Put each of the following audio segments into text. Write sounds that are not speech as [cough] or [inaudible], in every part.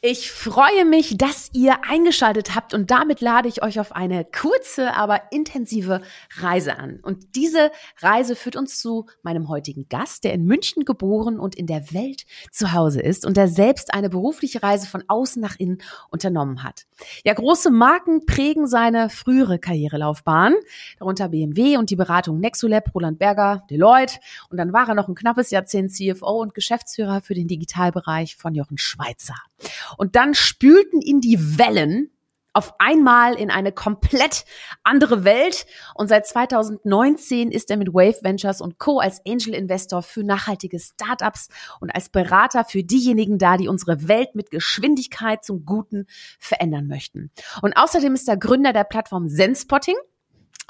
Ich freue mich, dass ihr eingeschaltet habt und damit lade ich euch auf eine kurze, aber intensive Reise an. Und diese Reise führt uns zu meinem heutigen Gast, der in München geboren und in der Welt zu Hause ist und der selbst eine berufliche Reise von außen nach innen unternommen hat. Ja, große Marken prägen seine frühere Karrierelaufbahn, darunter BMW und die Beratung Nexolab, Roland Berger, Deloitte und dann war er noch ein knappes Jahrzehnt CFO und Geschäftsführer für den Digitalbereich von Jochen Schweizer. Und dann spülten ihn die Wellen auf einmal in eine komplett andere Welt. Und seit 2019 ist er mit Wave Ventures und Co. als Angel Investor für nachhaltige Startups und als Berater für diejenigen da, die unsere Welt mit Geschwindigkeit zum Guten verändern möchten. Und außerdem ist er Gründer der Plattform Zenspotting,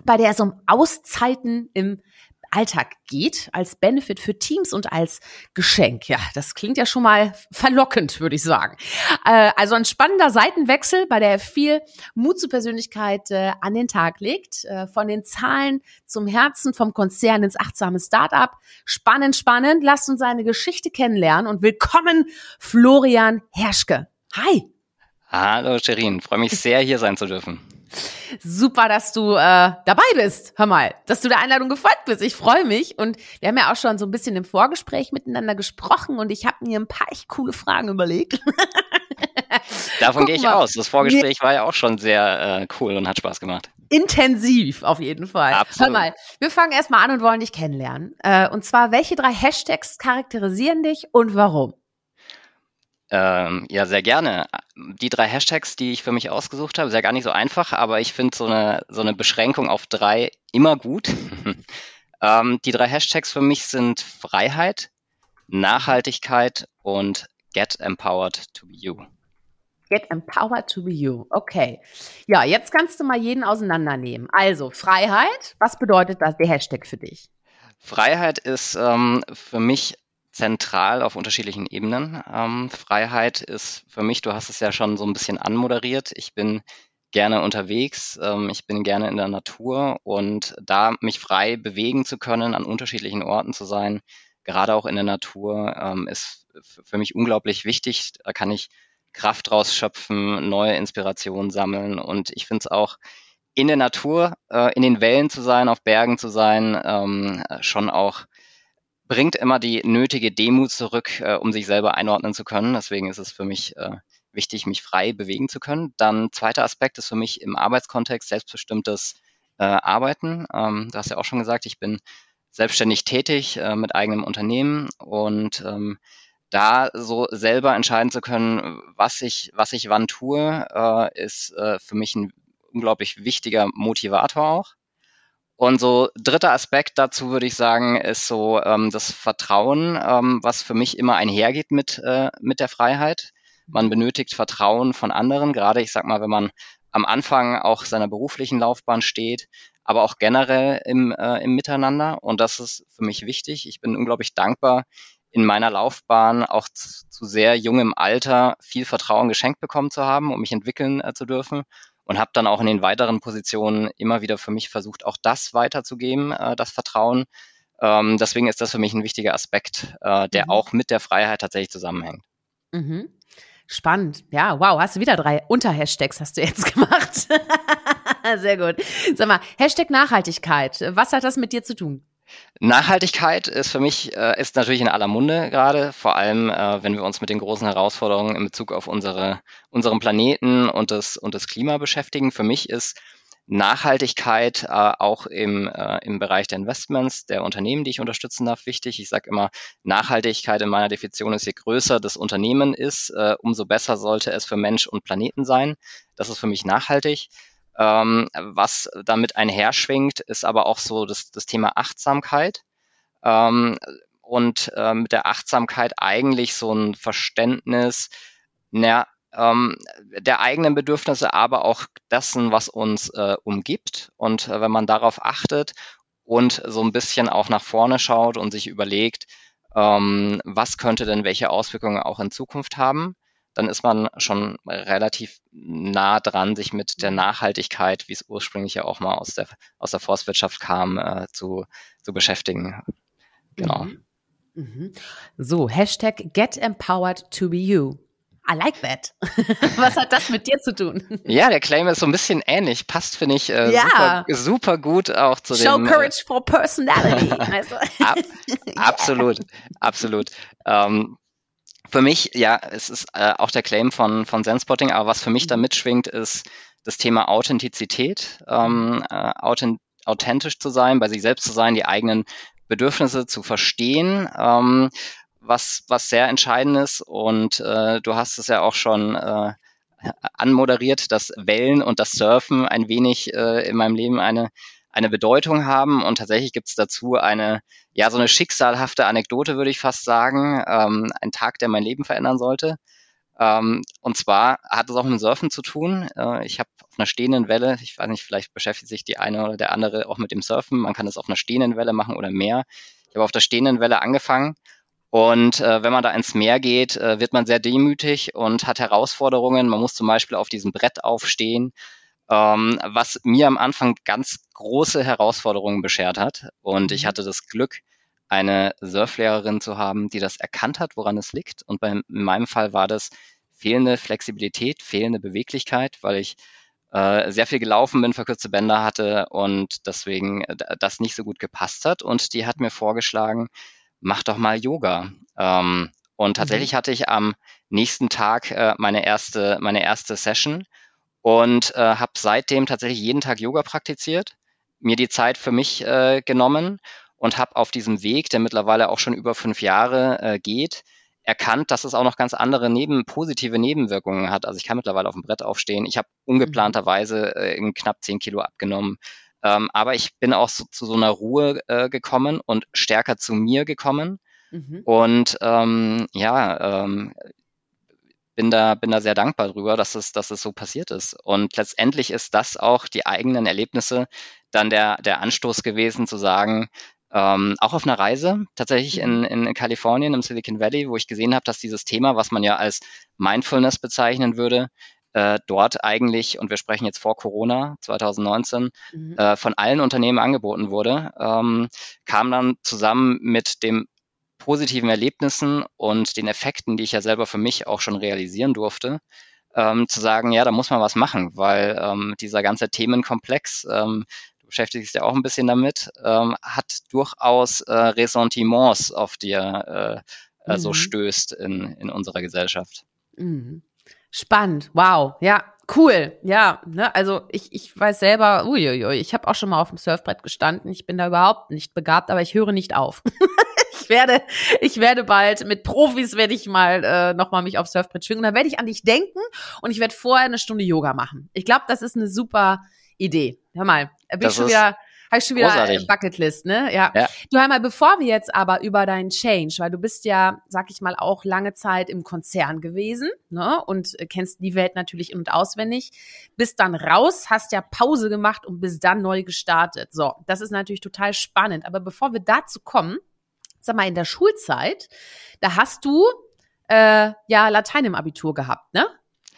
bei der es um Auszeiten im Alltag geht, als Benefit für Teams und als Geschenk. Ja, das klingt ja schon mal verlockend, würde ich sagen. Äh, also ein spannender Seitenwechsel, bei der er viel Mut zur Persönlichkeit äh, an den Tag legt. Äh, von den Zahlen zum Herzen, vom Konzern ins achtsame Startup. Spannend, spannend. Lasst uns seine Geschichte kennenlernen und willkommen Florian Herschke. Hi. Hallo Sherin, freue mich sehr, hier sein zu dürfen. Super, dass du äh, dabei bist. Hör mal, dass du der Einladung gefolgt bist. Ich freue mich. Und wir haben ja auch schon so ein bisschen im Vorgespräch miteinander gesprochen und ich habe mir ein paar echt coole Fragen überlegt. [laughs] Davon gehe ich mal. aus. Das Vorgespräch war ja auch schon sehr äh, cool und hat Spaß gemacht. Intensiv, auf jeden Fall. Absolut. Hör mal, wir fangen erstmal an und wollen dich kennenlernen. Äh, und zwar, welche drei Hashtags charakterisieren dich und warum? Ähm, ja, sehr gerne. Die drei Hashtags, die ich für mich ausgesucht habe, ist ja gar nicht so einfach, aber ich finde so eine, so eine Beschränkung auf drei immer gut. [laughs] ähm, die drei Hashtags für mich sind Freiheit, Nachhaltigkeit und Get Empowered to be You. Get empowered to be you. Okay. Ja, jetzt kannst du mal jeden auseinandernehmen. Also, Freiheit, was bedeutet das, der Hashtag für dich? Freiheit ist ähm, für mich zentral auf unterschiedlichen Ebenen. Ähm, Freiheit ist für mich, du hast es ja schon so ein bisschen anmoderiert. Ich bin gerne unterwegs, ähm, ich bin gerne in der Natur und da mich frei bewegen zu können, an unterschiedlichen Orten zu sein, gerade auch in der Natur, ähm, ist für mich unglaublich wichtig. Da kann ich Kraft rausschöpfen, neue Inspirationen sammeln und ich finde es auch in der Natur, äh, in den Wellen zu sein, auf Bergen zu sein, ähm, schon auch bringt immer die nötige Demut zurück, äh, um sich selber einordnen zu können. Deswegen ist es für mich äh, wichtig, mich frei bewegen zu können. Dann zweiter Aspekt ist für mich im Arbeitskontext selbstbestimmtes äh, Arbeiten. Ähm, du hast ja auch schon gesagt, ich bin selbstständig tätig äh, mit eigenem Unternehmen und ähm, da so selber entscheiden zu können, was ich, was ich wann tue, äh, ist äh, für mich ein unglaublich wichtiger Motivator auch. Und so dritter Aspekt dazu würde ich sagen, ist so ähm, das Vertrauen, ähm, was für mich immer einhergeht mit, äh, mit der Freiheit. Man benötigt Vertrauen von anderen, gerade ich sag mal, wenn man am Anfang auch seiner beruflichen Laufbahn steht, aber auch generell im, äh, im Miteinander. Und das ist für mich wichtig. Ich bin unglaublich dankbar, in meiner Laufbahn auch zu, zu sehr jungem Alter viel Vertrauen geschenkt bekommen zu haben, um mich entwickeln äh, zu dürfen und habe dann auch in den weiteren Positionen immer wieder für mich versucht, auch das weiterzugeben, äh, das Vertrauen. Ähm, deswegen ist das für mich ein wichtiger Aspekt, äh, der mhm. auch mit der Freiheit tatsächlich zusammenhängt. Mhm. Spannend. Ja, wow, hast du wieder drei Unterhashtags hast du jetzt [laughs] gemacht. Sehr gut. Sag mal, Hashtag Nachhaltigkeit. Was hat das mit dir zu tun? Nachhaltigkeit ist für mich äh, ist natürlich in aller Munde gerade, vor allem äh, wenn wir uns mit den großen Herausforderungen in Bezug auf unsere, unseren Planeten und das, und das Klima beschäftigen. Für mich ist Nachhaltigkeit äh, auch im, äh, im Bereich der Investments, der Unternehmen, die ich unterstützen darf, wichtig. Ich sage immer, Nachhaltigkeit in meiner Definition ist, je größer das Unternehmen ist, äh, umso besser sollte es für Mensch und Planeten sein. Das ist für mich nachhaltig. Ähm, was damit einherschwingt, ist aber auch so das, das Thema Achtsamkeit. Ähm, und äh, mit der Achtsamkeit eigentlich so ein Verständnis na, ähm, der eigenen Bedürfnisse, aber auch dessen, was uns äh, umgibt. Und äh, wenn man darauf achtet und so ein bisschen auch nach vorne schaut und sich überlegt, ähm, was könnte denn welche Auswirkungen auch in Zukunft haben, dann ist man schon relativ nah dran, sich mit der Nachhaltigkeit, wie es ursprünglich ja auch mal aus der, aus der Forstwirtschaft kam, äh, zu, zu beschäftigen. Genau. Mhm. Mhm. So, Hashtag get empowered to be you. I like that. [laughs] Was hat das mit dir zu tun? Ja, der Claim ist so ein bisschen ähnlich. Passt, finde ich, äh, ja. super, super, gut auch zu Show dem. Show Courage äh, for Personality. [laughs] Also. Ab, [laughs] absolut, absolut. Ähm, für mich, ja, es ist äh, auch der Claim von, von Zenspotting, aber was für mich da mhm. mitschwingt, ist das Thema Authentizität, ähm, äh, authent authentisch zu sein, bei sich selbst zu sein, die eigenen Bedürfnisse zu verstehen. Ähm, was, was sehr entscheidend ist. Und äh, du hast es ja auch schon äh, anmoderiert, dass Wellen und das Surfen ein wenig äh, in meinem Leben eine, eine Bedeutung haben. Und tatsächlich gibt es dazu eine, ja, so eine schicksalhafte Anekdote, würde ich fast sagen. Ähm, ein Tag, der mein Leben verändern sollte. Ähm, und zwar hat es auch mit Surfen zu tun. Äh, ich habe auf einer stehenden Welle, ich weiß nicht, vielleicht beschäftigt sich die eine oder der andere auch mit dem Surfen. Man kann es auf einer stehenden Welle machen oder mehr. Ich habe auf der stehenden Welle angefangen und äh, wenn man da ins Meer geht, äh, wird man sehr demütig und hat Herausforderungen. Man muss zum Beispiel auf diesem Brett aufstehen, ähm, was mir am Anfang ganz große Herausforderungen beschert hat. Und ich mhm. hatte das Glück, eine Surflehrerin zu haben, die das erkannt hat, woran es liegt. Und bei, in meinem Fall war das fehlende Flexibilität, fehlende Beweglichkeit, weil ich äh, sehr viel gelaufen bin, verkürzte Bänder hatte und deswegen äh, das nicht so gut gepasst hat. Und die hat mir vorgeschlagen, mach doch mal Yoga. Ähm, und mhm. tatsächlich mhm. hatte ich am nächsten Tag äh, meine erste meine erste Session und äh, habe seitdem tatsächlich jeden Tag Yoga praktiziert, mir die Zeit für mich äh, genommen und habe auf diesem Weg, der mittlerweile auch schon über fünf Jahre äh, geht, erkannt, dass es auch noch ganz andere neben, positive Nebenwirkungen hat. Also ich kann mittlerweile auf dem Brett aufstehen. Ich habe mhm. ungeplanterweise äh, knapp zehn Kilo abgenommen. Ähm, aber ich bin auch so, zu so einer Ruhe äh, gekommen und stärker zu mir gekommen. Mhm. Und ähm, ja, ähm, bin da, bin da sehr dankbar drüber, dass es, dass es so passiert ist. Und letztendlich ist das auch die eigenen Erlebnisse dann der, der Anstoß gewesen zu sagen, ähm, auch auf einer Reise, tatsächlich in, mhm. in Kalifornien, im Silicon Valley, wo ich gesehen habe, dass dieses Thema, was man ja als Mindfulness bezeichnen würde, äh, dort eigentlich, und wir sprechen jetzt vor Corona 2019, mhm. äh, von allen Unternehmen angeboten wurde, ähm, kam dann zusammen mit dem positiven Erlebnissen und den Effekten, die ich ja selber für mich auch schon realisieren durfte, ähm, zu sagen, ja, da muss man was machen, weil ähm, dieser ganze Themenkomplex, ähm, du beschäftigst dich ja auch ein bisschen damit, ähm, hat durchaus äh, Ressentiments, auf die er äh, mhm. so stößt in, in unserer Gesellschaft. Mhm. Spannend, wow, ja, cool, ja, ne, also ich, ich weiß selber, uiuiui, ich habe auch schon mal auf dem Surfbrett gestanden, ich bin da überhaupt nicht begabt, aber ich höre nicht auf. [laughs] ich werde, ich werde bald mit Profis werde ich mal äh, noch mal mich aufs Surfbrett schwingen, da werde ich an dich denken und ich werde vorher eine Stunde Yoga machen. Ich glaube, das ist eine super Idee. Hör mal, bin das ich schon wieder habe ich schon wieder Großartig. Bucketlist, ne? Ja. ja. Du einmal, bevor wir jetzt aber über deinen Change, weil du bist ja, sag ich mal, auch lange Zeit im Konzern gewesen, ne? Und kennst die Welt natürlich in- und auswendig. Bist dann raus, hast ja Pause gemacht und bist dann neu gestartet. So, das ist natürlich total spannend. Aber bevor wir dazu kommen, sag mal, in der Schulzeit, da hast du äh, ja Latein im Abitur gehabt, ne?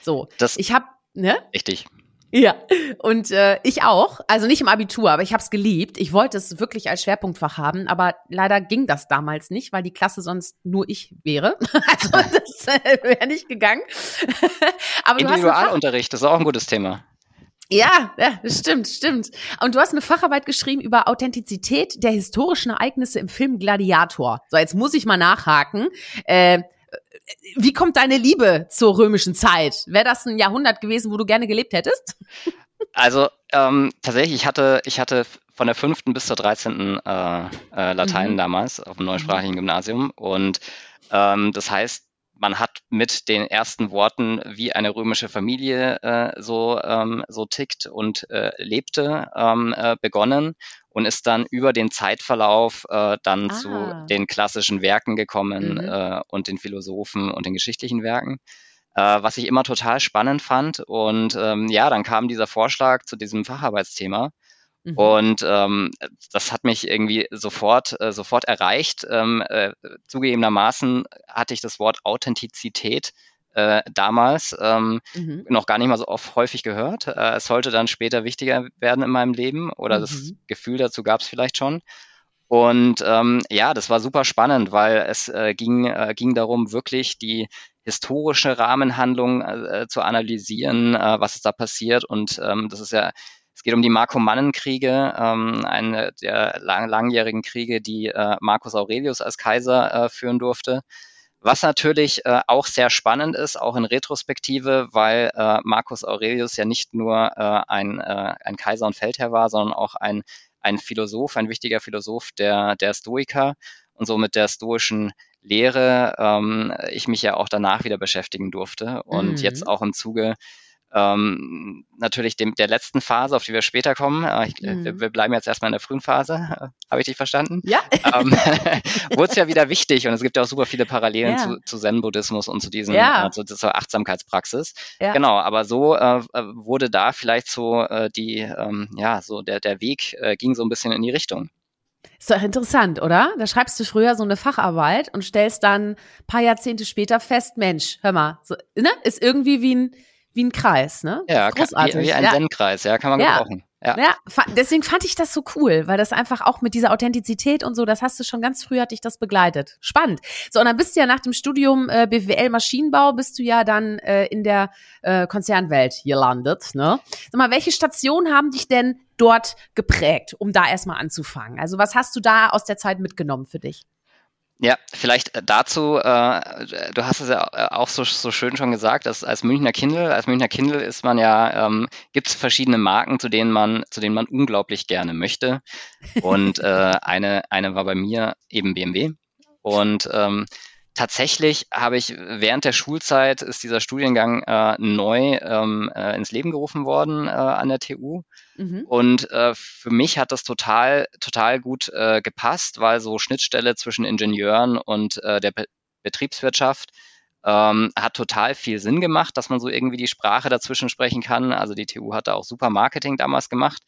So. Das ich habe ne? Richtig. Ja, und äh, ich auch. Also nicht im Abitur, aber ich habe es geliebt. Ich wollte es wirklich als Schwerpunktfach haben, aber leider ging das damals nicht, weil die Klasse sonst nur ich wäre. [laughs] Also [laughs] das äh, wäre nicht gegangen. [laughs] aber Individualunterricht, das ist auch ein gutes Thema. Ja, ja, stimmt, stimmt. Und du hast eine Facharbeit geschrieben über Authentizität der historischen Ereignisse im Film Gladiator. So, jetzt muss ich mal nachhaken. Äh, wie kommt deine Liebe zur römischen Zeit? Wäre das ein Jahrhundert gewesen, wo du gerne gelebt hättest? Also ähm, tatsächlich, ich hatte, ich hatte von der fünften bis zur dreizehnten äh, äh, Latein mhm. damals auf dem neusprachigen Gymnasium. Und ähm, das heißt, man hat mit den ersten Worten, wie eine römische Familie äh, so, ähm, so tickt und äh, lebte, ähm, äh, begonnen und ist dann über den Zeitverlauf äh, dann ah. zu den klassischen Werken gekommen mhm. äh, und den Philosophen und den geschichtlichen Werken. Äh, was ich immer total spannend fand. Und ähm, ja, dann kam dieser Vorschlag zu diesem Facharbeitsthema. Mhm. Und ähm, das hat mich irgendwie sofort, äh, sofort erreicht. Ähm, äh, zugegebenermaßen hatte ich das Wort Authentizität äh, damals ähm, mhm. noch gar nicht mal so oft häufig gehört. Äh, es sollte dann später wichtiger werden in meinem Leben oder mhm. das Gefühl dazu gab es vielleicht schon. Und ähm, ja, das war super spannend, weil es äh, ging, äh, ging darum, wirklich die historische Rahmenhandlung äh, zu analysieren, äh, was ist da passiert. Und ähm, das ist ja, es geht um die Markomannenkriege, ähm, eine der lang, langjährigen Kriege, die äh, Marcus Aurelius als Kaiser äh, führen durfte. Was natürlich äh, auch sehr spannend ist, auch in Retrospektive, weil äh, Marcus Aurelius ja nicht nur äh, ein, äh, ein Kaiser und Feldherr war, sondern auch ein ein Philosoph, ein wichtiger Philosoph der, der Stoiker und somit der stoischen Lehre ähm, ich mich ja auch danach wieder beschäftigen durfte und mhm. jetzt auch im Zuge ähm, natürlich dem, der letzten Phase, auf die wir später kommen. Äh, ich, mhm. wir, wir, bleiben jetzt erstmal in der frühen Phase. Äh, [laughs] Habe ich dich verstanden? Ja. Ähm, [laughs] Wurde es ja wieder wichtig und es gibt ja auch super viele Parallelen ja. zu, zu Zen-Buddhismus und zu diesem, ja. äh, zu dieser Achtsamkeitspraxis. Ja. Genau, aber so äh, äh, wurde da vielleicht so äh, die, ähm, ja, so der, der Weg äh, ging so ein bisschen in die Richtung. Ist doch interessant, oder? Da schreibst du früher so eine Facharbeit und stellst dann paar Jahrzehnte später fest, Mensch, hör mal, so, ne? ist irgendwie wie ein, wie ein Kreis, ne? Ja, großartig. Wie, wie ein ja. Zen-Kreis, ja, kann man ja. gebrauchen. Ja. ja, deswegen fand ich das so cool, weil das einfach auch mit dieser Authentizität und so, das hast du schon ganz früh hat dich das begleitet. Spannend. So, und dann bist du ja nach dem Studium äh, BWL Maschinenbau, bist du ja dann äh, in der äh, Konzernwelt gelandet, ne? Sag mal, welche Stationen haben dich denn dort geprägt, um da erstmal anzufangen? Also, was hast du da aus der Zeit mitgenommen für dich? Ja, vielleicht äh, dazu, äh, du hast es ja äh, auch so, so schön schon gesagt, dass als Münchner Kindle, als Münchner Kindle ist man ja, ähm, gibt es verschiedene Marken, zu denen man, zu denen man unglaublich gerne möchte. Und äh, eine, eine war bei mir eben BMW. Und ähm, tatsächlich habe ich während der Schulzeit ist dieser Studiengang äh, neu ähm, äh, ins Leben gerufen worden äh, an der TU. Mhm. Und äh, für mich hat das total, total gut äh, gepasst, weil so Schnittstelle zwischen Ingenieuren und äh, der Be Betriebswirtschaft ähm, hat total viel Sinn gemacht, dass man so irgendwie die Sprache dazwischen sprechen kann. Also die TU hat da auch super Marketing damals gemacht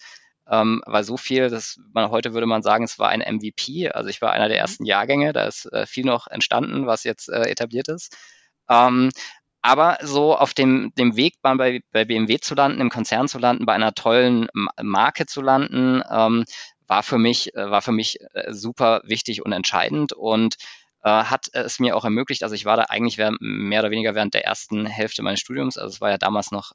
ähm, weil so viel, das man heute würde man sagen, es war ein MVP. Also ich war einer der mhm. ersten Jahrgänge, da ist äh, viel noch entstanden, was jetzt äh, etabliert ist. Ähm, aber so auf dem, dem Weg bei, bei BMW zu landen, im Konzern zu landen, bei einer tollen Marke zu landen, ähm, war für mich, äh, war für mich äh, super wichtig und entscheidend und äh, hat es mir auch ermöglicht, also ich war da eigentlich mehr oder weniger während der ersten Hälfte meines Studiums, also es war ja damals noch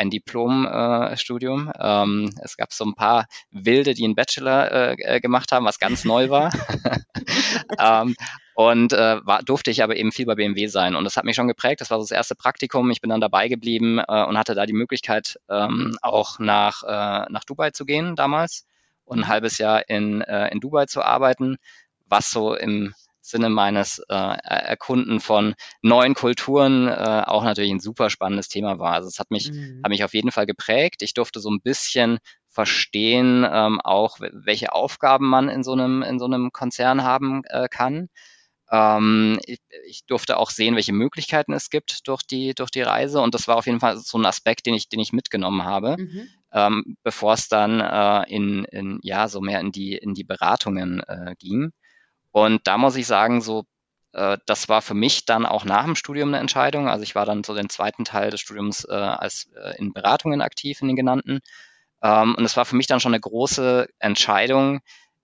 ein Diplomstudium. Äh, ähm, es gab so ein paar Wilde, die einen Bachelor äh, äh gemacht haben, was ganz neu war. [laughs] [laughs] ähm, und äh, war, durfte ich aber eben viel bei BMW sein. Und das hat mich schon geprägt. Das war so das erste Praktikum. Ich bin dann dabei geblieben äh, und hatte da die Möglichkeit, ähm, auch nach, äh, nach Dubai zu gehen damals und ein halbes Jahr in, äh, in Dubai zu arbeiten, was so im Sinne meines äh, Erkunden von neuen Kulturen äh, auch natürlich ein super spannendes Thema war. Also es hat mich, mhm. hat mich auf jeden Fall geprägt. Ich durfte so ein bisschen verstehen, ähm, auch welche Aufgaben man in so einem, in so einem Konzern haben äh, kann. Ähm, ich, ich, durfte auch sehen, welche Möglichkeiten es gibt durch die, durch die Reise. Und das war auf jeden Fall so ein Aspekt, den ich, den ich mitgenommen habe, mhm. ähm, bevor es dann äh, in, in, ja, so mehr in die, in die Beratungen äh, ging. Und da muss ich sagen, so, äh, das war für mich dann auch nach dem Studium eine Entscheidung. Also ich war dann so den zweiten Teil des Studiums äh, als äh, in Beratungen aktiv in den genannten. Ähm, und es war für mich dann schon eine große Entscheidung,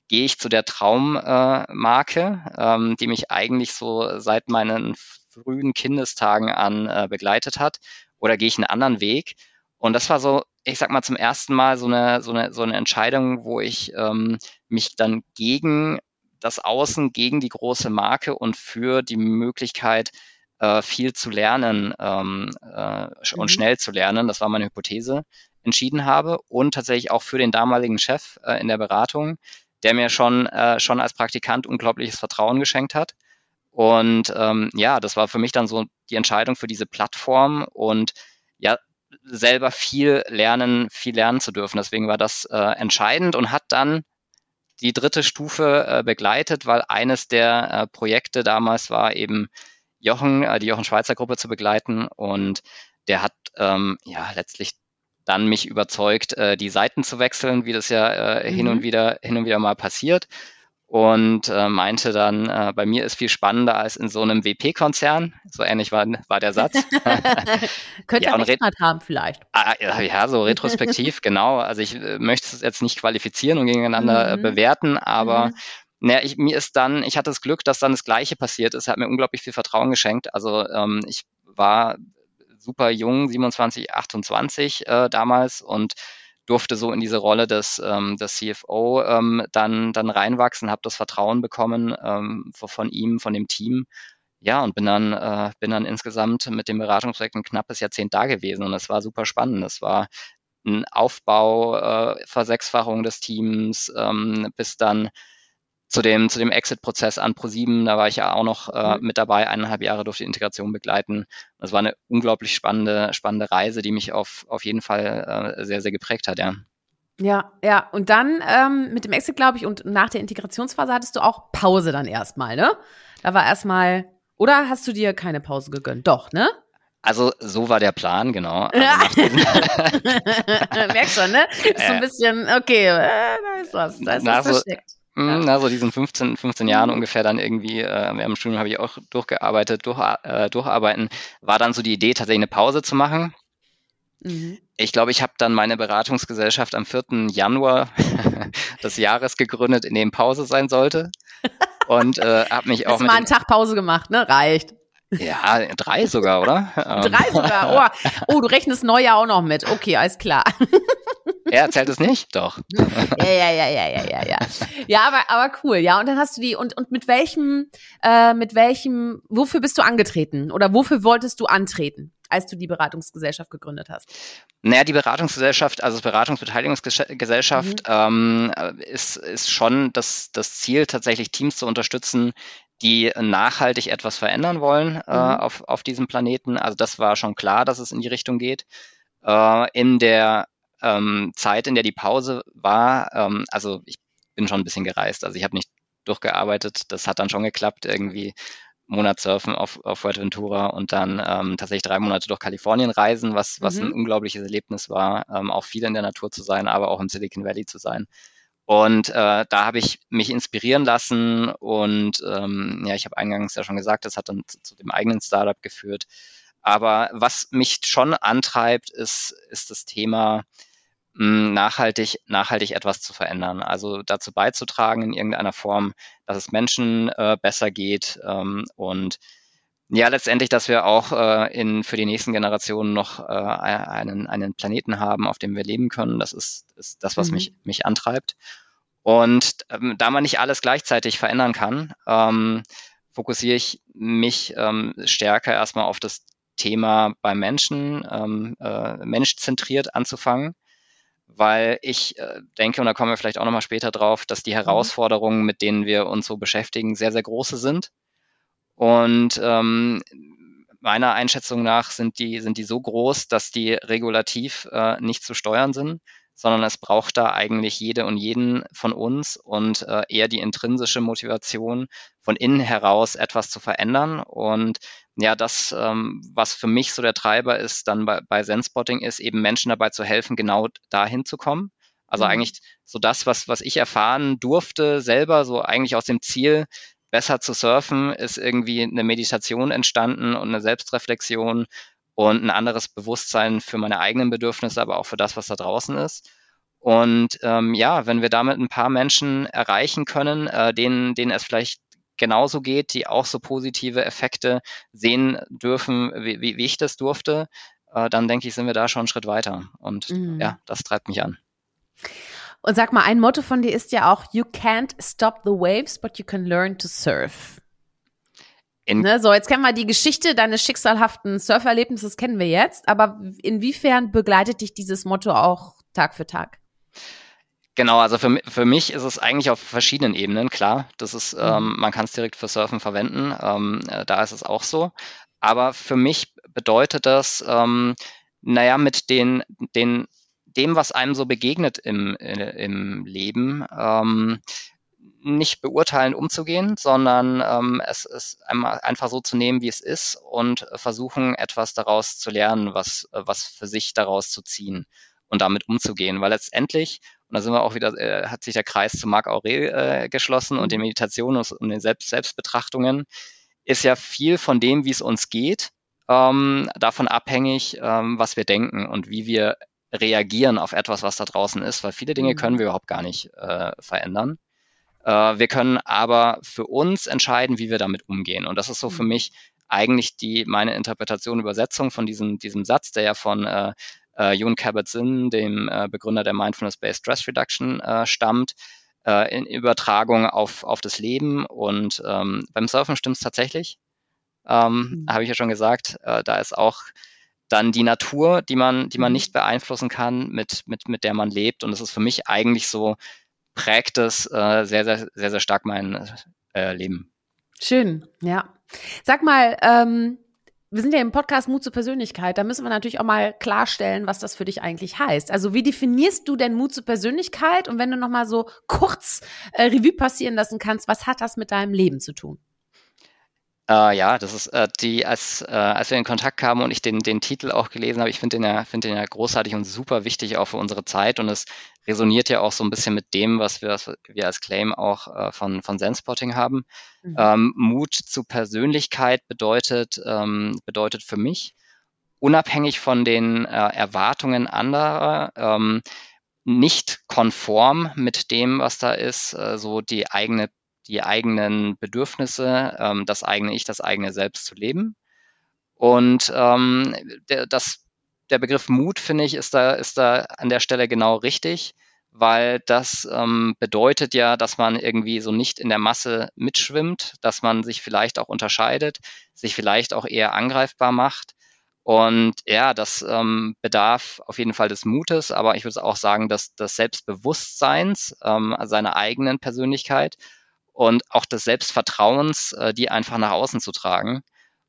gehe ich zu der Traummarke, äh, ähm, die mich eigentlich so seit meinen frühen Kindestagen an äh, begleitet hat, oder gehe ich einen anderen Weg? Und das war so, ich sag mal, zum ersten Mal so eine, so eine, so eine Entscheidung, wo ich ähm, mich dann gegen das Außen gegen die große Marke und für die Möglichkeit, äh, viel zu lernen ähm, äh, und mhm. schnell zu lernen, das war meine Hypothese, entschieden habe und tatsächlich auch für den damaligen Chef äh, in der Beratung, der mir schon, äh, schon als Praktikant unglaubliches Vertrauen geschenkt hat. Und ähm, ja, das war für mich dann so die Entscheidung für diese Plattform und ja, selber viel lernen, viel lernen zu dürfen. Deswegen war das äh, entscheidend und hat dann die dritte Stufe äh, begleitet, weil eines der äh, Projekte damals war eben Jochen, äh, die Jochen Schweizer Gruppe zu begleiten und der hat ähm, ja letztlich dann mich überzeugt, äh, die Seiten zu wechseln, wie das ja mhm. hin und wieder hin und wieder mal passiert. Und äh, meinte dann, äh, bei mir ist viel spannender als in so einem WP-Konzern. So ähnlich war, war der Satz. [laughs] Könnte ja, recht haben vielleicht. Ah, ja, so retrospektiv, [laughs] genau. Also ich äh, möchte es jetzt nicht qualifizieren und gegeneinander äh, mhm. bewerten, aber mhm. Naja, ich, mir ist dann, ich hatte das Glück, dass dann das Gleiche passiert ist. Hat mir unglaublich viel Vertrauen geschenkt. Also ähm, ich war super jung, 27, 28 äh, damals und durfte so in diese Rolle des, ähm, des CFO ähm, dann, dann reinwachsen, habe das Vertrauen bekommen ähm, von ihm, von dem Team. Ja, und bin dann, äh, bin dann insgesamt mit dem Beratungsprojekt ein knappes Jahrzehnt da gewesen und es war super spannend. Es war ein Aufbau, äh, Versechsfachung des Teams, ähm, bis dann zu dem, zu dem Exit-Prozess an Pro7, da war ich ja auch noch äh, mhm. mit dabei, eineinhalb Jahre durfte die Integration begleiten. Das war eine unglaublich spannende, spannende Reise, die mich auf, auf jeden Fall äh, sehr, sehr geprägt hat, ja. Ja, ja. Und dann ähm, mit dem Exit, glaube ich, und nach der Integrationsphase hattest du auch Pause dann erstmal, ne? Da war erstmal, oder hast du dir keine Pause gegönnt? Doch, ne? Also so war der Plan, genau. [laughs] Also ja. Merkst schon, ne? [laughs] Ist so ein bisschen, okay, äh, da ist was, da ist was versteckt. Mhm, na, so diesen 15, 15 Jahren mhm. ungefähr dann irgendwie, äh, im Studium habe ich auch durchgearbeitet, durch, äh, durcharbeiten, war dann so die Idee, tatsächlich eine Pause zu machen. Mhm. Ich glaube, ich habe dann meine Beratungsgesellschaft am 4. Januar [laughs] des Jahres gegründet, in dem Pause sein sollte. Und äh, habe mich auch. Hast mit mal einen Tag Pause gemacht, ne? Reicht. Ja, drei sogar, oder? [laughs] drei sogar. Oh, oh, du rechnest Neujahr auch noch mit. Okay, alles klar. [laughs] Er erzählt es nicht? Doch. [laughs] Ja, ja, ja, ja, ja, ja, ja. Ja, aber, aber cool. Ja, und dann hast du die, und, und mit welchem, äh, mit welchem, wofür bist du angetreten? Oder wofür wolltest du antreten? als du die Beratungsgesellschaft gegründet hast? Naja, die Beratungsgesellschaft, also Beratungsbeteiligungsgesellschaft, mhm. ähm, ist, ist schon das, das Ziel, tatsächlich Teams zu unterstützen, die nachhaltig etwas verändern wollen äh, mhm. auf, auf diesem Planeten. Also das war schon klar, dass es in die Richtung geht. Äh, in der ähm, Zeit, in der die Pause war, ähm, also ich bin schon ein bisschen gereist, also ich habe nicht durchgearbeitet, das hat dann schon geklappt, irgendwie Monat surfen auf, auf Fuerteventura und dann ähm, tatsächlich drei Monate durch Kalifornien reisen, was, was mhm. ein unglaubliches Erlebnis war, ähm, auch viel in der Natur zu sein, aber auch im Silicon Valley zu sein. Und äh, da habe ich mich inspirieren lassen und ähm, ja, ich habe eingangs ja schon gesagt, das hat dann zu, zu dem eigenen Startup geführt. Aber was mich schon antreibt, ist, ist das Thema, nachhaltig, nachhaltig etwas zu verändern. Also dazu beizutragen in irgendeiner Form, dass es Menschen äh, besser geht ähm, und ja, letztendlich, dass wir auch äh, in, für die nächsten Generationen noch äh, einen, einen Planeten haben, auf dem wir leben können. Das ist, ist das, was mhm. mich, mich antreibt. Und ähm, da man nicht alles gleichzeitig verändern kann, ähm, fokussiere ich mich ähm, stärker erstmal auf das Thema beim Menschen, ähm, äh, menschzentriert anzufangen, weil ich äh, denke, und da kommen wir vielleicht auch nochmal später drauf, dass die mhm. Herausforderungen, mit denen wir uns so beschäftigen, sehr, sehr große sind. Und ähm, meiner Einschätzung nach sind die, sind die so groß, dass die regulativ äh, nicht zu steuern sind sondern es braucht da eigentlich jede und jeden von uns und äh, eher die intrinsische Motivation, von innen heraus etwas zu verändern. Und ja, das, ähm, was für mich so der Treiber ist, dann bei, bei Zenspotting, ist eben Menschen dabei zu helfen, genau dahin zu kommen. Also mhm. eigentlich so das, was, was ich erfahren durfte, selber, so eigentlich aus dem Ziel, besser zu surfen, ist irgendwie eine Meditation entstanden und eine Selbstreflexion und ein anderes Bewusstsein für meine eigenen Bedürfnisse, aber auch für das, was da draußen ist. Und ähm, ja, wenn wir damit ein paar Menschen erreichen können, äh, denen, denen es vielleicht genauso geht, die auch so positive Effekte sehen dürfen, wie, wie ich das durfte, äh, dann denke ich, sind wir da schon einen Schritt weiter. Und mhm. ja, das treibt mich an. Und sag mal, ein Motto von dir ist ja auch, you can't stop the waves, but you can learn to surf. Ne, so, jetzt kennen wir die Geschichte deines schicksalhaften Surferlebnisses, kennen wir jetzt. Aber inwiefern begleitet dich dieses Motto auch Tag für Tag? Genau, also für, für mich ist es eigentlich auf verschiedenen Ebenen, klar. Das ist, mhm. ähm, man kann es direkt für Surfen verwenden, ähm, äh, da ist es auch so. Aber für mich bedeutet das, ähm, naja, mit den, den, dem, was einem so begegnet im, äh, im Leben, ähm, nicht beurteilen, umzugehen, sondern ähm, es ist einmal einfach so zu nehmen, wie es ist und versuchen, etwas daraus zu lernen, was, was für sich daraus zu ziehen und damit umzugehen. Weil letztendlich, Und da sind wir auch wieder, äh, hat sich der Kreis zu Marc Aurel äh, geschlossen und den. Meditationen und, und den Selbst Selbstbetrachtungen ist ja viel von dem, wie es uns geht, ähm, davon abhängig, ähm, was wir denken und wie wir reagieren auf etwas, was da draußen ist, weil viele Dinge mhm. können wir überhaupt gar nicht äh, verändern. Äh, wir können aber für uns entscheiden, wie wir damit umgehen. Und das ist so für mhm. mich eigentlich die meine Interpretation, Übersetzung von diesem, diesem Satz, der ja von äh, äh, Yoon Kabat-Zinn, dem äh, Begründer der Mindfulness-Based Stress Reduction, äh, stammt, äh, in Übertragung auf, auf das Leben. Und ähm, beim Surfen stimmt es tatsächlich. Ähm, mhm. Habe ich ja schon gesagt, äh, da ist auch dann die Natur, die man, die man mhm. nicht beeinflussen kann, mit, mit, mit der man lebt. Und es ist für mich eigentlich so, prägt es äh, sehr, sehr, sehr, sehr stark mein äh, Leben. Schön, ja. Sag mal, ähm, wir sind ja im Podcast Mut zur Persönlichkeit. Da müssen wir natürlich auch mal klarstellen, was das für dich eigentlich heißt. Also wie definierst du denn Mut zur Persönlichkeit? Und wenn du noch mal so kurz äh, Revue passieren lassen kannst, was hat das mit deinem Leben zu tun? Äh, ja, das ist äh, die, als, äh, als wir in Kontakt kamen und ich den, den Titel auch gelesen habe, ich finde den, ja, find den ja großartig und super wichtig auch für unsere Zeit und es resoniert ja auch so ein bisschen mit dem, was wir, was wir als Claim auch äh, von, von Zenspotting haben. Mhm. Ähm, Mut zu Persönlichkeit bedeutet, ähm, bedeutet für mich, unabhängig von den äh, Erwartungen anderer, ähm, nicht konform mit dem, was da ist, äh, so die eigene die eigenen Bedürfnisse, ähm, das eigene Ich, das eigene Selbst zu leben. Und ähm, der, das, der Begriff Mut, finde ich, ist da, ist da an der Stelle genau richtig, weil das ähm, bedeutet ja, dass man irgendwie so nicht in der Masse mitschwimmt, dass man sich vielleicht auch unterscheidet, sich vielleicht auch eher angreifbar macht. Und ja, das ähm, bedarf auf jeden Fall des Mutes, aber ich würde auch sagen, dass des Selbstbewusstseins ähm, seiner eigenen Persönlichkeit und auch des Selbstvertrauens, äh, die einfach nach außen zu tragen.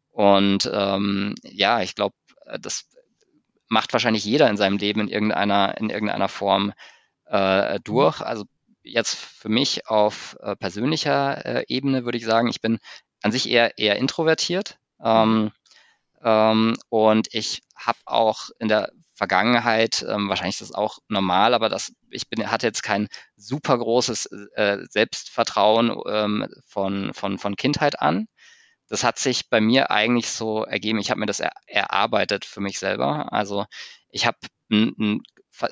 Und ähm, ja, ich glaube, äh, das macht wahrscheinlich jeder in seinem Leben in irgendeiner, in irgendeiner Form äh, durch. Also jetzt für mich auf äh, persönlicher äh, Ebene würde ich sagen, ich bin an sich eher, eher introvertiert. Ähm, ähm, und ich habe auch in der Vergangenheit, ähm, wahrscheinlich ist das auch normal, aber das, ich bin, hatte jetzt kein super großes äh, Selbstvertrauen ähm, von, von, von Kindheit an. Das hat sich bei mir eigentlich so ergeben. Ich habe mir das er, erarbeitet für mich selber. Also ich habe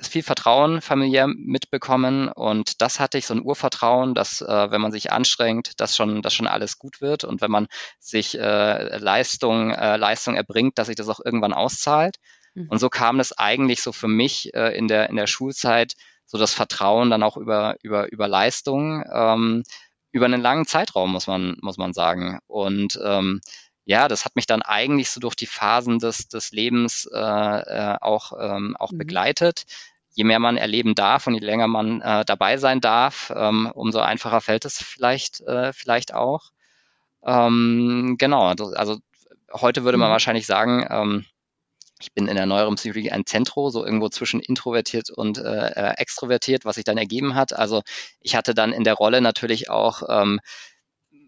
viel Vertrauen familiär mitbekommen und das hatte ich so ein Urvertrauen, dass äh, wenn man sich anstrengt, dass schon, dass schon alles gut wird und wenn man sich äh, Leistung, äh, Leistung erbringt, dass sich das auch irgendwann auszahlt. Mhm. Und so kam es eigentlich so für mich äh, in, der, in der Schulzeit, so das Vertrauen dann auch über, über, über Leistung, ähm, über einen langen Zeitraum, muss man, muss man sagen. Und ähm, ja, das hat mich dann eigentlich so durch die Phasen des, des Lebens äh, äh, auch, ähm, auch mhm. begleitet. Je mehr man erleben darf und je länger man äh, dabei sein darf, ähm, umso einfacher fällt es vielleicht, äh, vielleicht auch. Ähm, genau, also heute würde man mhm. wahrscheinlich sagen, ähm, ich bin in der neueren Psychologie ein Zentro, so irgendwo zwischen introvertiert und äh, äh, extrovertiert, was sich dann ergeben hat. Also ich hatte dann in der Rolle natürlich auch ähm,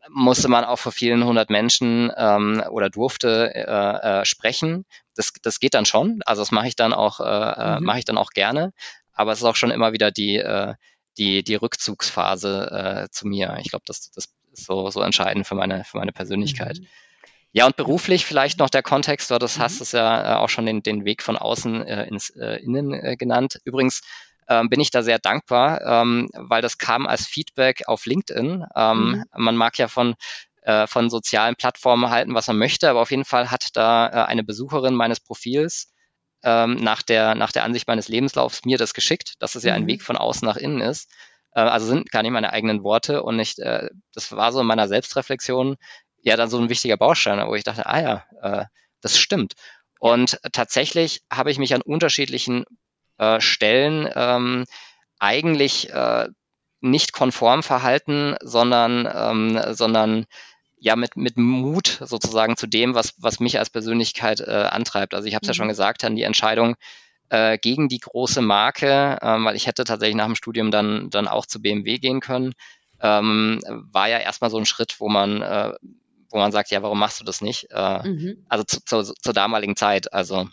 musste man auch vor vielen hundert Menschen ähm, oder durfte äh, äh, sprechen. Das, das geht dann schon. Also das mache ich dann auch, äh, äh, mhm. mache ich dann auch gerne. Aber es ist auch schon immer wieder die, äh, die, die Rückzugsphase äh, zu mir. Ich glaube, das, das ist so, so entscheidend für meine, für meine Persönlichkeit. Mhm. Ja, und beruflich vielleicht noch der Kontext, weil das mhm. hast es ja äh, auch schon den, den Weg von außen äh, ins äh, Innen äh, genannt. Übrigens ähm, bin ich da sehr dankbar, ähm, weil das kam als Feedback auf LinkedIn. Ähm, mhm. Man mag ja von äh, von sozialen Plattformen halten, was man möchte, aber auf jeden Fall hat da äh, eine Besucherin meines Profils ähm, nach der nach der Ansicht meines Lebenslaufs mir das geschickt, dass es ja ein mhm. Weg von außen nach innen ist. Also sind gar nicht meine eigenen Worte und nicht, äh, das war so in meiner Selbstreflexion ja dann so ein wichtiger Baustein, wo ich dachte, ah ja, äh, das stimmt. Und tatsächlich habe ich mich an unterschiedlichen äh, Stellen ähm, eigentlich äh, nicht konform verhalten, sondern, ähm, sondern ja mit, mit Mut sozusagen zu dem, was, was mich als Persönlichkeit äh, antreibt. Also ich habe es mhm. ja schon gesagt, dann die Entscheidung äh, gegen die große Marke, äh, weil ich hätte tatsächlich nach dem Studium dann, dann auch zu BMW gehen können, ähm, war ja erstmal so ein Schritt, wo man äh, wo man sagt, ja, warum machst du das nicht? Äh, mhm. Also zu, zu, zur damaligen Zeit, also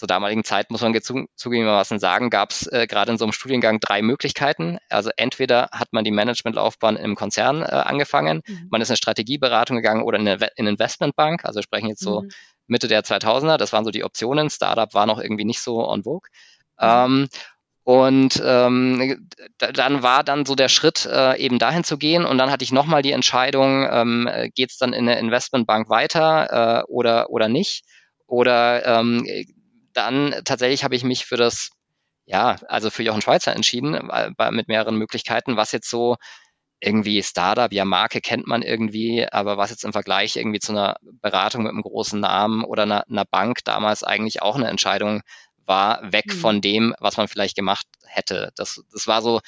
zur damaligen Zeit, muss man zugegebenermaßen sagen, gab es äh, gerade in so einem Studiengang drei Möglichkeiten. Also entweder hat man die Managementlaufbahn im Konzern äh, angefangen, mhm. man ist in eine Strategieberatung gegangen oder in eine, in Investmentbank. Also wir sprechen jetzt so mhm. Mitte der 2000er, das waren so die Optionen. Startup war noch irgendwie nicht so on vogue. Mhm. Ähm, und ähm, dann war dann so der Schritt, äh, eben dahin zu gehen. Und dann hatte ich nochmal die Entscheidung, ähm, geht es dann in eine Investmentbank weiter äh, oder, oder nicht? Oder ähm, dann tatsächlich habe ich mich für das, ja, also für Jochen Schweizer entschieden, äh, mit mehreren Möglichkeiten, was jetzt so irgendwie Startup, ja, Marke kennt man irgendwie, aber was jetzt im Vergleich irgendwie zu einer Beratung mit einem großen Namen oder einer, einer Bank damals eigentlich auch eine Entscheidung war, weg mhm. von dem, was man vielleicht gemacht hätte. Das, das war so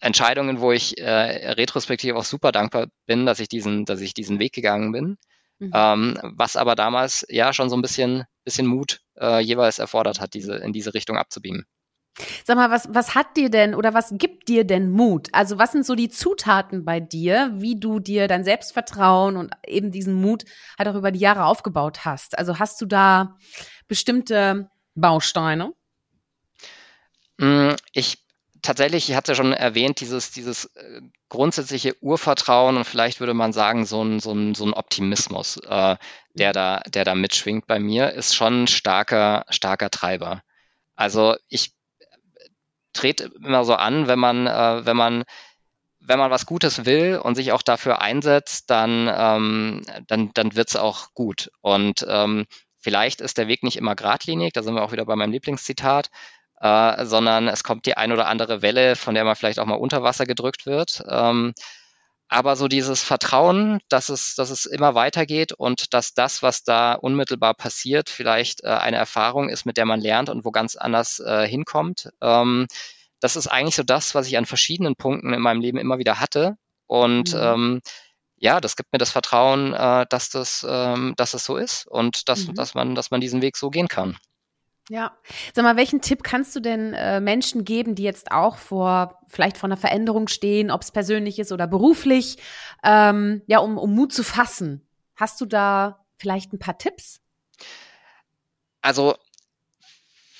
Entscheidungen, wo ich äh, retrospektiv auch super dankbar bin, dass ich diesen, dass ich diesen Weg gegangen bin. Mhm. Ähm, was aber damals ja schon so ein bisschen, bisschen Mut äh, jeweils erfordert hat, diese, in diese Richtung abzubiegen. Sag mal, was, was hat dir denn oder was gibt dir denn Mut? Also was sind so die Zutaten bei dir, wie du dir dein Selbstvertrauen und eben diesen Mut halt auch über die Jahre aufgebaut hast? Also hast du da bestimmte Bausteine? Mm, ich tatsächlich, ich hatte schon erwähnt, dieses, dieses äh, grundsätzliche Urvertrauen und vielleicht würde man sagen, so ein, so ein, so ein Optimismus, äh, der, da, der da mitschwingt bei mir, ist schon ein starker, starker Treiber. Also ich trete immer so an, wenn man, äh, wenn man, wenn man was Gutes will und sich auch dafür einsetzt, dann, ähm, dann, dann wird es auch gut. Und ähm, vielleicht ist der Weg nicht immer geradlinig, da sind wir auch wieder bei meinem Lieblingszitat, äh, sondern es kommt die ein oder andere Welle, von der man vielleicht auch mal unter Wasser gedrückt wird. Ähm, aber so dieses Vertrauen, dass es, dass es immer weitergeht und dass das, was da unmittelbar passiert, vielleicht äh, eine Erfahrung ist, mit der man lernt und wo ganz anders äh, hinkommt. Ähm, das ist eigentlich so das, was ich an verschiedenen Punkten in meinem Leben immer wieder hatte. Und mhm. ähm, ja, das gibt mir das Vertrauen, äh, dass das, ähm, dass es so ist und dass, mhm. dass man, dass man diesen Weg so gehen kann. Ja. Sag mal, welchen Tipp kannst du denn äh, Menschen geben, die jetzt auch vor, vielleicht vor einer Veränderung stehen, ob es persönlich ist oder beruflich, ähm, ja, um, um Mut zu fassen? Hast du da vielleicht ein paar Tipps? Also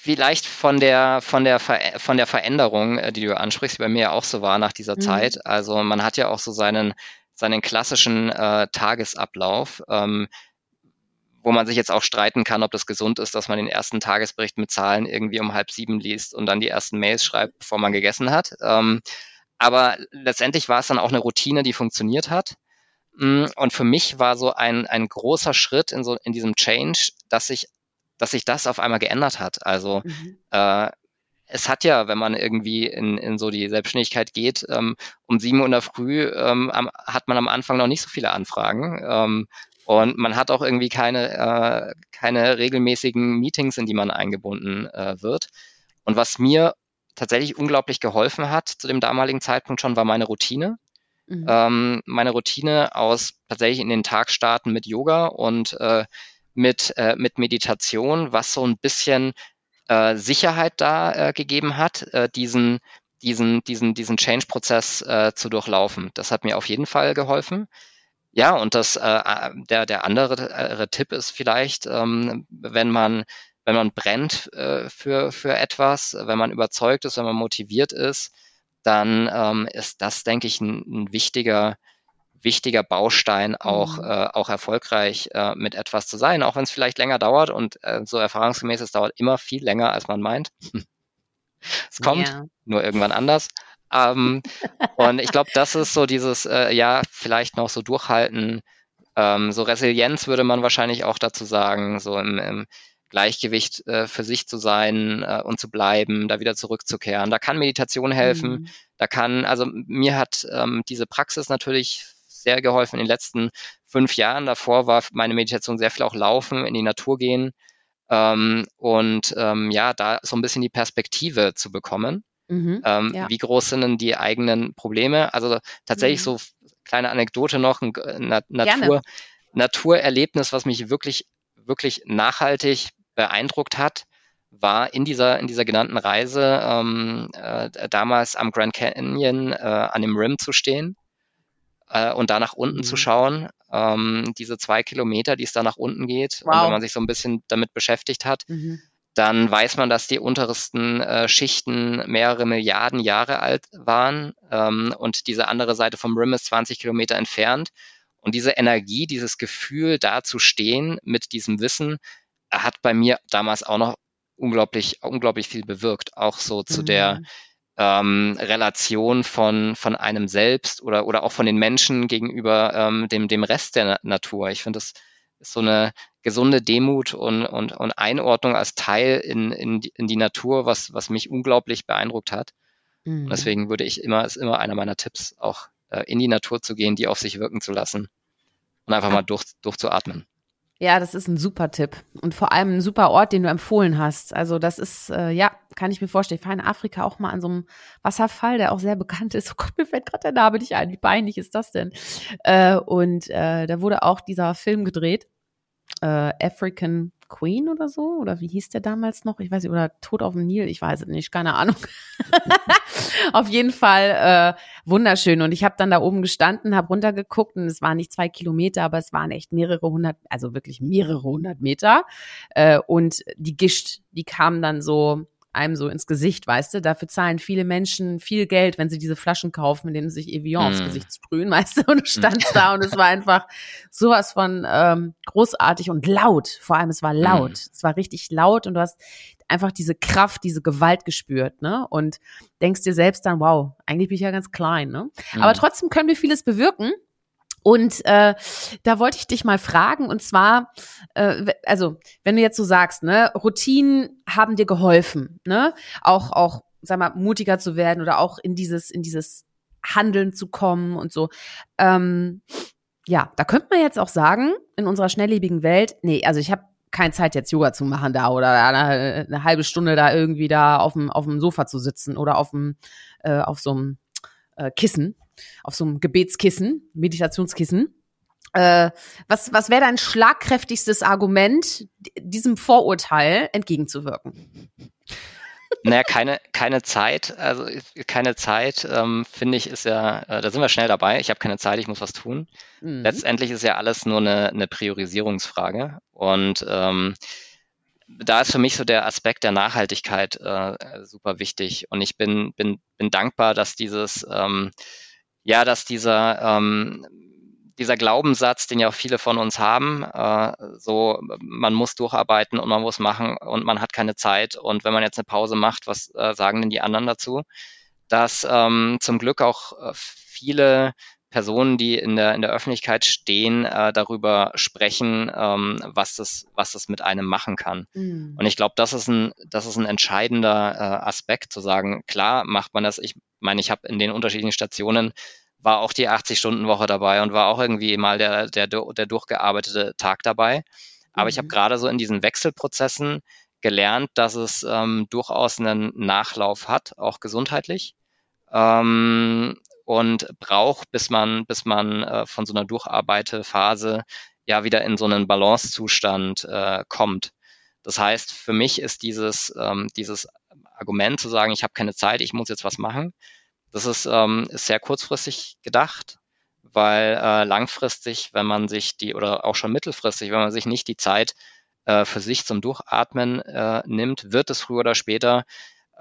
vielleicht von der von der Ver von der Veränderung, äh, die du ansprichst, die bei mir auch so war nach dieser mhm. Zeit. Also man hat ja auch so seinen seinen klassischen äh, Tagesablauf. Ähm, wo man sich jetzt auch streiten kann, ob das gesund ist, dass man den ersten Tagesbericht mit Zahlen irgendwie um halb sieben liest und dann die ersten Mails schreibt, bevor man gegessen hat. Ähm, aber letztendlich war es dann auch eine Routine, die funktioniert hat. Mm, und für mich war so ein, ein großer Schritt in, so, in diesem Change, dass sich, dass sich das auf einmal geändert hat. Also mhm. äh, es hat ja, wenn man irgendwie in, in so die Selbstständigkeit geht, ähm, um sieben Uhr in der Früh ähm, am, hat man am Anfang noch nicht so viele Anfragen. Ähm, und man hat auch irgendwie keine, äh, keine regelmäßigen Meetings, in die man eingebunden äh, wird. Und was mir tatsächlich unglaublich geholfen hat zu dem damaligen Zeitpunkt schon, war meine Routine. Mhm. Ähm, meine Routine aus tatsächlich in den Tag starten mit Yoga und äh, mit, äh, mit Meditation, was so ein bisschen äh, Sicherheit da äh, gegeben hat, äh, diesen, diesen, diesen, diesen Change-Prozess äh, zu durchlaufen. Das hat mir auf jeden Fall geholfen. Ja, und das, äh, der, der andere äh, Tipp ist vielleicht, ähm, wenn man, wenn man brennt äh, für, für etwas, wenn man überzeugt ist, wenn man motiviert ist, dann ähm, ist das, denke ich, ein, ein wichtiger, wichtiger Baustein, auch, mhm. äh, auch erfolgreich äh, mit etwas zu sein, auch wenn es vielleicht länger dauert und äh, so erfahrungsgemäß, es dauert immer viel länger, als man meint. [laughs] es kommt yeah. nur irgendwann anders. Ähm, [laughs] und ich glaube, das ist so dieses, äh, ja, vielleicht noch so durchhalten. Ähm, so Resilienz würde man wahrscheinlich auch dazu sagen, so im, im Gleichgewicht äh, für sich zu sein äh, und zu bleiben, da wieder zurückzukehren. Da kann Meditation helfen. Mhm. Da kann, also mir hat ähm, diese Praxis natürlich sehr geholfen in den letzten fünf Jahren. Davor war meine Meditation sehr viel auch Laufen, in die Natur gehen ähm, und ähm, ja, da so ein bisschen die Perspektive zu bekommen. Mhm, ähm, ja. Wie groß sind denn die eigenen Probleme? Also tatsächlich mhm. so kleine Anekdote noch, ein Na Natur, Naturerlebnis, was mich wirklich, wirklich nachhaltig beeindruckt hat, war in dieser, in dieser genannten Reise ähm, äh, damals am Grand Canyon äh, an dem Rim zu stehen äh, und da nach unten mhm. zu schauen. Ähm, diese zwei Kilometer, die es da nach unten geht. Wow. Und wenn man sich so ein bisschen damit beschäftigt hat, mhm dann weiß man, dass die untersten äh, Schichten mehrere Milliarden Jahre alt waren ähm, und diese andere Seite vom Rim ist 20 Kilometer entfernt. Und diese Energie, dieses Gefühl, da zu stehen mit diesem Wissen, hat bei mir damals auch noch unglaublich, unglaublich viel bewirkt. Auch so zu mhm. der ähm, Relation von, von einem selbst oder, oder auch von den Menschen gegenüber ähm, dem, dem Rest der Natur. Ich finde, das ist so eine gesunde Demut und, und, und Einordnung als Teil in, in, die, in die Natur, was, was mich unglaublich beeindruckt hat. Mhm. Und deswegen würde ich immer, ist immer einer meiner Tipps, auch äh, in die Natur zu gehen, die auf sich wirken zu lassen und einfach mal durch, durchzuatmen. Ja, das ist ein super Tipp und vor allem ein super Ort, den du empfohlen hast. Also das ist, äh, ja, kann ich mir vorstellen. Ich fahre in Afrika auch mal an so einem Wasserfall, der auch sehr bekannt ist. [laughs] Oh Gott, mir fällt gerade der Name nicht ein. Wie peinlich ist das denn? Äh, und äh, da wurde auch dieser Film gedreht äh, African Queen oder so? Oder wie hieß der damals noch? Ich weiß nicht, oder Tod auf dem Nil, ich weiß es nicht, keine Ahnung. [laughs] auf jeden Fall äh, wunderschön. Und ich habe dann da oben gestanden, habe runtergeguckt und es waren nicht zwei Kilometer, aber es waren echt mehrere hundert, also wirklich mehrere hundert Meter. Äh, und die Gischt, die kam dann so einem so ins Gesicht, weißt du? Dafür zahlen viele Menschen viel Geld, wenn sie diese Flaschen kaufen, denen sie sich Evian mm. aufs Gesicht sprühen, [laughs] weißt du? Und du standst da und es war einfach sowas von ähm, großartig und laut. Vor allem, es war laut. Mm. Es war richtig laut und du hast einfach diese Kraft, diese Gewalt gespürt, ne? Und denkst dir selbst dann, wow, eigentlich bin ich ja ganz klein, ne? Mm. Aber trotzdem können wir vieles bewirken. Und äh, da wollte ich dich mal fragen, und zwar, äh, also wenn du jetzt so sagst, ne, Routinen haben dir geholfen, ne, auch auch, sag mal, mutiger zu werden oder auch in dieses in dieses Handeln zu kommen und so. Ähm, ja, da könnte man jetzt auch sagen, in unserer schnelllebigen Welt, nee, also ich habe keine Zeit jetzt Yoga zu machen da oder eine, eine halbe Stunde da irgendwie da auf dem auf dem Sofa zu sitzen oder auf dem äh, auf so einem äh, Kissen auf so einem Gebetskissen, Meditationskissen. Äh, was was wäre dein schlagkräftigstes Argument, diesem Vorurteil entgegenzuwirken? Naja, keine, keine Zeit, also keine Zeit, ähm, finde ich, ist ja, äh, da sind wir schnell dabei. Ich habe keine Zeit, ich muss was tun. Mhm. Letztendlich ist ja alles nur eine, eine Priorisierungsfrage. Und ähm, da ist für mich so der Aspekt der Nachhaltigkeit äh, super wichtig. Und ich bin, bin, bin dankbar, dass dieses ähm, ja, dass dieser, ähm, dieser Glaubenssatz, den ja auch viele von uns haben, äh, so man muss durcharbeiten und man muss machen und man hat keine Zeit und wenn man jetzt eine Pause macht, was äh, sagen denn die anderen dazu? Dass ähm, zum Glück auch äh, viele Personen, die in der, in der Öffentlichkeit stehen, äh, darüber sprechen, ähm, was, das, was das mit einem machen kann. Mhm. Und ich glaube, das ist ein, das ist ein entscheidender äh, Aspekt, zu sagen, klar macht man das. Ich meine, ich habe in den unterschiedlichen Stationen war auch die 80-Stunden-Woche dabei und war auch irgendwie mal der, der, der durchgearbeitete Tag dabei. Aber mhm. ich habe gerade so in diesen Wechselprozessen gelernt, dass es ähm, durchaus einen Nachlauf hat, auch gesundheitlich. Ähm, und braucht, bis man, bis man äh, von so einer Durcharbeitephase ja wieder in so einen Balancezustand äh, kommt. Das heißt, für mich ist dieses, ähm, dieses Argument zu sagen, ich habe keine Zeit, ich muss jetzt was machen, das ist, ähm, ist sehr kurzfristig gedacht, weil äh, langfristig, wenn man sich die, oder auch schon mittelfristig, wenn man sich nicht die Zeit äh, für sich zum Durchatmen äh, nimmt, wird es früher oder später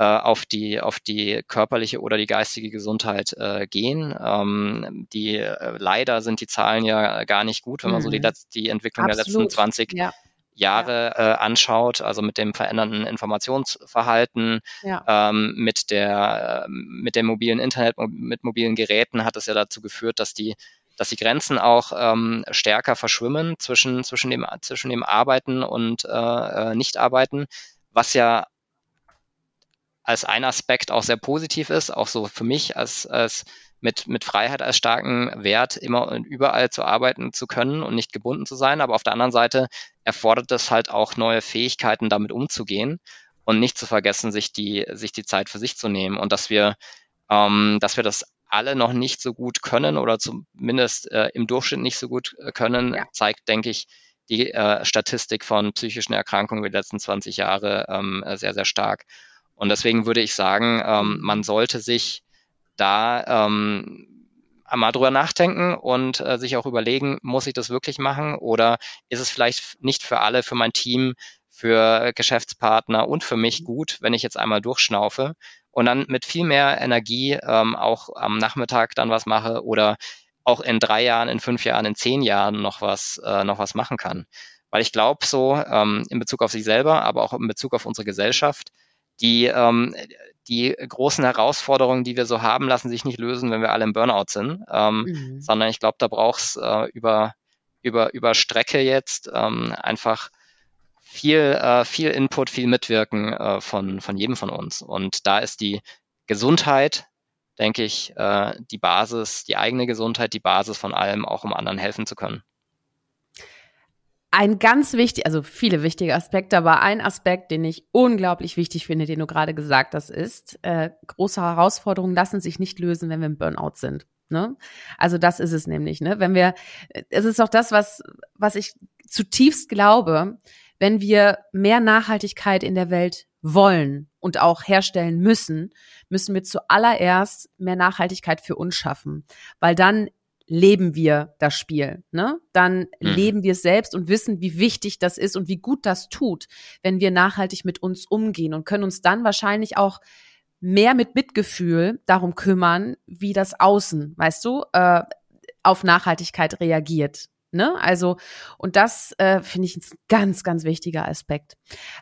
auf die auf die körperliche oder die geistige Gesundheit äh, gehen. Ähm, die äh, leider sind die Zahlen ja gar nicht gut, wenn man so die, mhm. die Entwicklung Absolut. der letzten 20 ja. Jahre ja. äh, anschaut, also mit dem verändernden Informationsverhalten, ja. ähm, mit der äh, mit dem mobilen Internet, mit mobilen Geräten hat es ja dazu geführt, dass die dass die Grenzen auch ähm, stärker verschwimmen zwischen zwischen dem zwischen dem Arbeiten und äh, äh Nichtarbeiten, was ja als ein Aspekt auch sehr positiv ist, auch so für mich als als mit, mit Freiheit als starken Wert immer und überall zu arbeiten zu können und nicht gebunden zu sein. Aber auf der anderen Seite erfordert es halt auch neue Fähigkeiten, damit umzugehen und nicht zu vergessen, sich die, sich die Zeit für sich zu nehmen und dass wir, ähm, dass wir das alle noch nicht so gut können oder zumindest äh, im Durchschnitt nicht so gut äh, können, ja. zeigt, denke ich, die äh, Statistik von psychischen Erkrankungen die letzten 20 Jahre ähm, sehr, sehr stark. Und deswegen würde ich sagen, ähm, man sollte sich da ähm, mal drüber nachdenken und äh, sich auch überlegen, muss ich das wirklich machen oder ist es vielleicht nicht für alle, für mein Team für Geschäftspartner und für mich gut, wenn ich jetzt einmal durchschnaufe und dann mit viel mehr Energie ähm, auch am Nachmittag dann was mache oder auch in drei Jahren, in fünf Jahren, in zehn Jahren noch was, äh, noch was machen kann. Weil ich glaube so, ähm, in Bezug auf sich selber, aber auch in Bezug auf unsere Gesellschaft, die, ähm, die großen Herausforderungen, die wir so haben, lassen sich nicht lösen, wenn wir alle im Burnout sind, ähm, mhm. sondern ich glaube, da braucht es äh, über, über, über Strecke jetzt ähm, einfach viel, äh, viel Input, viel Mitwirken äh, von, von jedem von uns. Und da ist die Gesundheit, denke ich, äh, die Basis, die eigene Gesundheit, die Basis von allem, auch um anderen helfen zu können. Ein ganz wichtig, also viele wichtige Aspekte, aber ein Aspekt, den ich unglaublich wichtig finde, den du gerade gesagt hast, ist, äh, große Herausforderungen lassen sich nicht lösen, wenn wir im Burnout sind. Ne? Also das ist es nämlich, ne? Wenn wir, es ist auch das, was, was ich zutiefst glaube, wenn wir mehr Nachhaltigkeit in der Welt wollen und auch herstellen müssen, müssen wir zuallererst mehr Nachhaltigkeit für uns schaffen, weil dann leben wir das Spiel, ne? Dann mhm. leben wir es selbst und wissen, wie wichtig das ist und wie gut das tut, wenn wir nachhaltig mit uns umgehen und können uns dann wahrscheinlich auch mehr mit Mitgefühl darum kümmern, wie das Außen, weißt du, äh, auf Nachhaltigkeit reagiert. Ne? Also, und das äh, finde ich ein ganz, ganz wichtiger Aspekt.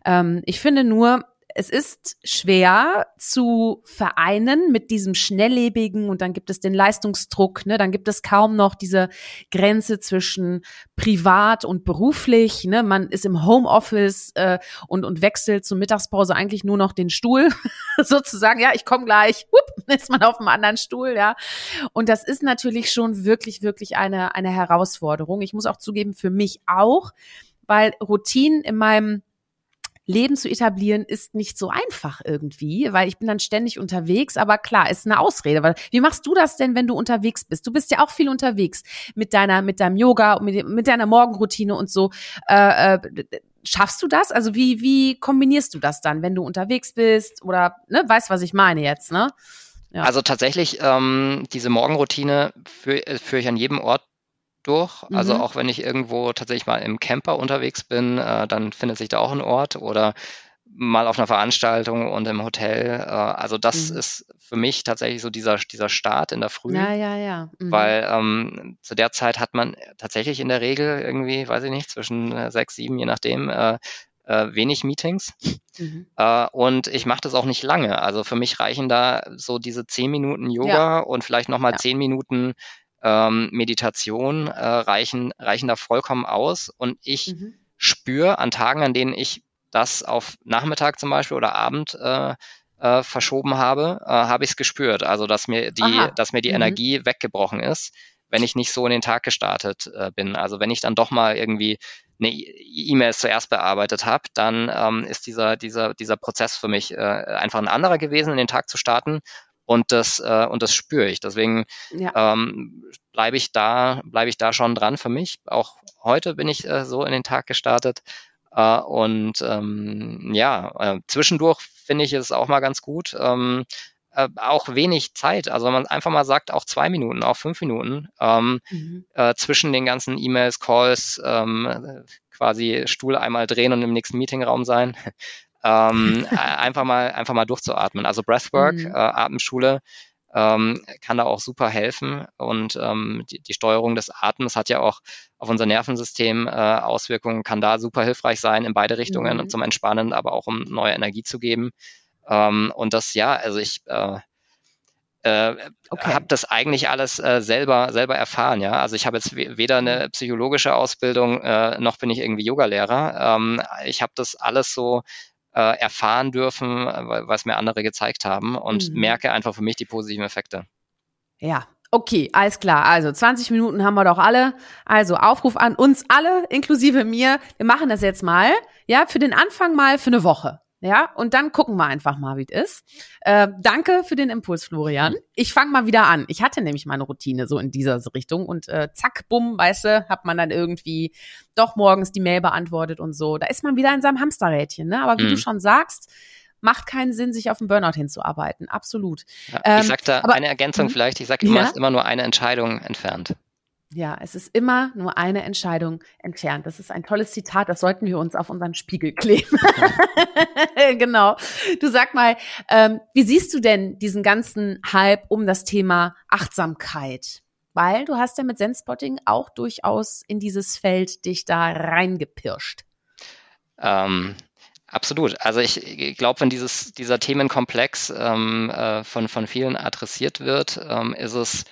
Ähm, ich finde nur, es ist schwer zu vereinen mit diesem schnelllebigen und dann gibt es den Leistungsdruck, ne? Dann gibt es kaum noch diese Grenze zwischen privat und beruflich, ne? Man ist im Homeoffice äh, und und wechselt zur Mittagspause eigentlich nur noch den Stuhl [laughs] sozusagen. Ja, ich komme gleich. Whoop, ist man auf einem anderen Stuhl, ja. Und das ist natürlich schon wirklich wirklich eine eine Herausforderung. Ich muss auch zugeben für mich auch, weil Routinen in meinem Leben zu etablieren ist nicht so einfach irgendwie, weil ich bin dann ständig unterwegs, aber klar, ist eine Ausrede. Weil wie machst du das denn, wenn du unterwegs bist? Du bist ja auch viel unterwegs mit deiner, mit deinem Yoga, mit, mit deiner Morgenroutine und so. Äh, äh, schaffst du das? Also wie, wie kombinierst du das dann, wenn du unterwegs bist oder, ne, weißt, was ich meine jetzt, ne? Ja. Also tatsächlich, ähm, diese Morgenroutine führe führ ich an jedem Ort durch. Also mhm. Also auch wenn ich irgendwo tatsächlich mal im Camper unterwegs bin, äh, dann findet sich da auch ein Ort oder mal auf einer Veranstaltung und im Hotel. Äh, also das mhm. ist für mich tatsächlich so dieser, dieser Start in der Früh. Ja, ja, ja. Mhm. Weil ähm, zu der Zeit hat man tatsächlich in der Regel irgendwie, weiß ich nicht, zwischen äh, sechs, sieben, je nachdem, äh, äh, wenig Meetings. Mhm. Äh, und ich mache das auch nicht lange. Also für mich reichen da so diese zehn Minuten Yoga ja. und vielleicht nochmal ja. zehn Minuten ähm, Meditation äh, reichen, reichen da vollkommen aus. Und ich mhm. spüre an Tagen, an denen ich das auf Nachmittag zum Beispiel oder Abend äh, äh, verschoben habe, äh, habe ich es gespürt. Also dass mir die, dass mir die mhm. Energie weggebrochen ist, wenn ich nicht so in den Tag gestartet äh, bin. Also wenn ich dann doch mal irgendwie eine E-Mail zuerst bearbeitet habe, dann ähm, ist dieser, dieser, dieser Prozess für mich äh, einfach ein anderer gewesen, in den Tag zu starten und das äh, und das spüre ich. Deswegen ja. ähm, bleibe ich da bleibe ich da schon dran für mich. Auch heute bin ich äh, so in den Tag gestartet äh, und ähm, ja äh, zwischendurch finde ich es auch mal ganz gut. Ähm, äh, auch wenig Zeit. Also wenn man einfach mal sagt, auch zwei Minuten, auch fünf Minuten ähm, mhm. äh, zwischen den ganzen E-Mails, Calls, ähm, quasi Stuhl einmal drehen und im nächsten Meetingraum sein ähm, [laughs] einfach mal einfach mal durchzuatmen. Also Breathwork, mhm. äh, Atemschule ähm, kann da auch super helfen und ähm, die, die Steuerung des Atems hat ja auch auf unser Nervensystem äh, Auswirkungen, kann da super hilfreich sein in beide Richtungen mhm. zum Entspannen, aber auch um neue Energie zu geben. Ähm, und das ja, also ich äh, äh, okay. habe das eigentlich alles äh, selber selber erfahren. Ja, also ich habe jetzt weder eine mhm. psychologische Ausbildung äh, noch bin ich irgendwie Yogalehrer. Ähm, ich habe das alles so äh, erfahren dürfen, was mir andere gezeigt haben und mhm. merke einfach für mich die positiven Effekte. Ja, Okay, alles klar. Also 20 Minuten haben wir doch alle. Also Aufruf an uns alle, inklusive mir. Wir machen das jetzt mal. Ja, für den Anfang mal für eine Woche. Ja, und dann gucken wir einfach mal, wie es ist. Äh, danke für den Impuls, Florian. Ich fange mal wieder an. Ich hatte nämlich meine Routine so in dieser Richtung und äh, zack, bumm, weißt du, hat man dann irgendwie doch morgens die Mail beantwortet und so. Da ist man wieder in seinem Hamsterrädchen, ne? Aber wie mhm. du schon sagst, macht keinen Sinn, sich auf den Burnout hinzuarbeiten. Absolut. Ja, ähm, ich sag da aber, eine Ergänzung mhm. vielleicht. Ich sage immer, ja? ist immer nur eine Entscheidung entfernt. Ja, es ist immer nur eine Entscheidung entfernt. Das ist ein tolles Zitat, das sollten wir uns auf unseren Spiegel kleben. [laughs] genau. Du sag mal, ähm, wie siehst du denn diesen ganzen Hype um das Thema Achtsamkeit? Weil du hast ja mit Zenspotting auch durchaus in dieses Feld dich da reingepirscht. Ähm, absolut. Also ich glaube, wenn dieses, dieser Themenkomplex ähm, äh, von, von vielen adressiert wird, ähm, ist es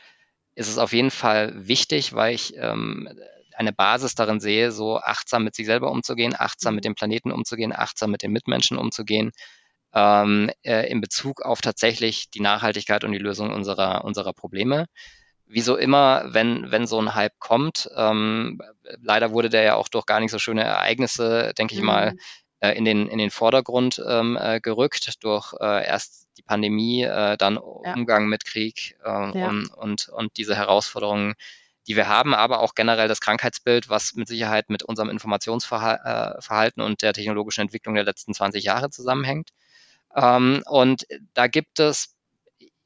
ist es auf jeden Fall wichtig, weil ich ähm, eine Basis darin sehe, so achtsam mit sich selber umzugehen, achtsam mit mhm. dem Planeten umzugehen, achtsam mit den Mitmenschen umzugehen, ähm, äh, in Bezug auf tatsächlich die Nachhaltigkeit und die Lösung unserer, unserer Probleme. Wieso immer, wenn, wenn so ein Hype kommt, ähm, leider wurde der ja auch durch gar nicht so schöne Ereignisse, denke ich mal, mhm. Äh, in, den, in den Vordergrund ähm, äh, gerückt, durch äh, erst die Pandemie, äh, dann ja. Umgang mit Krieg äh, ja. und, und, und diese Herausforderungen, die wir haben, aber auch generell das Krankheitsbild, was mit Sicherheit mit unserem Informationsverhalten äh, und der technologischen Entwicklung der letzten 20 Jahre zusammenhängt. Ähm, und da gibt es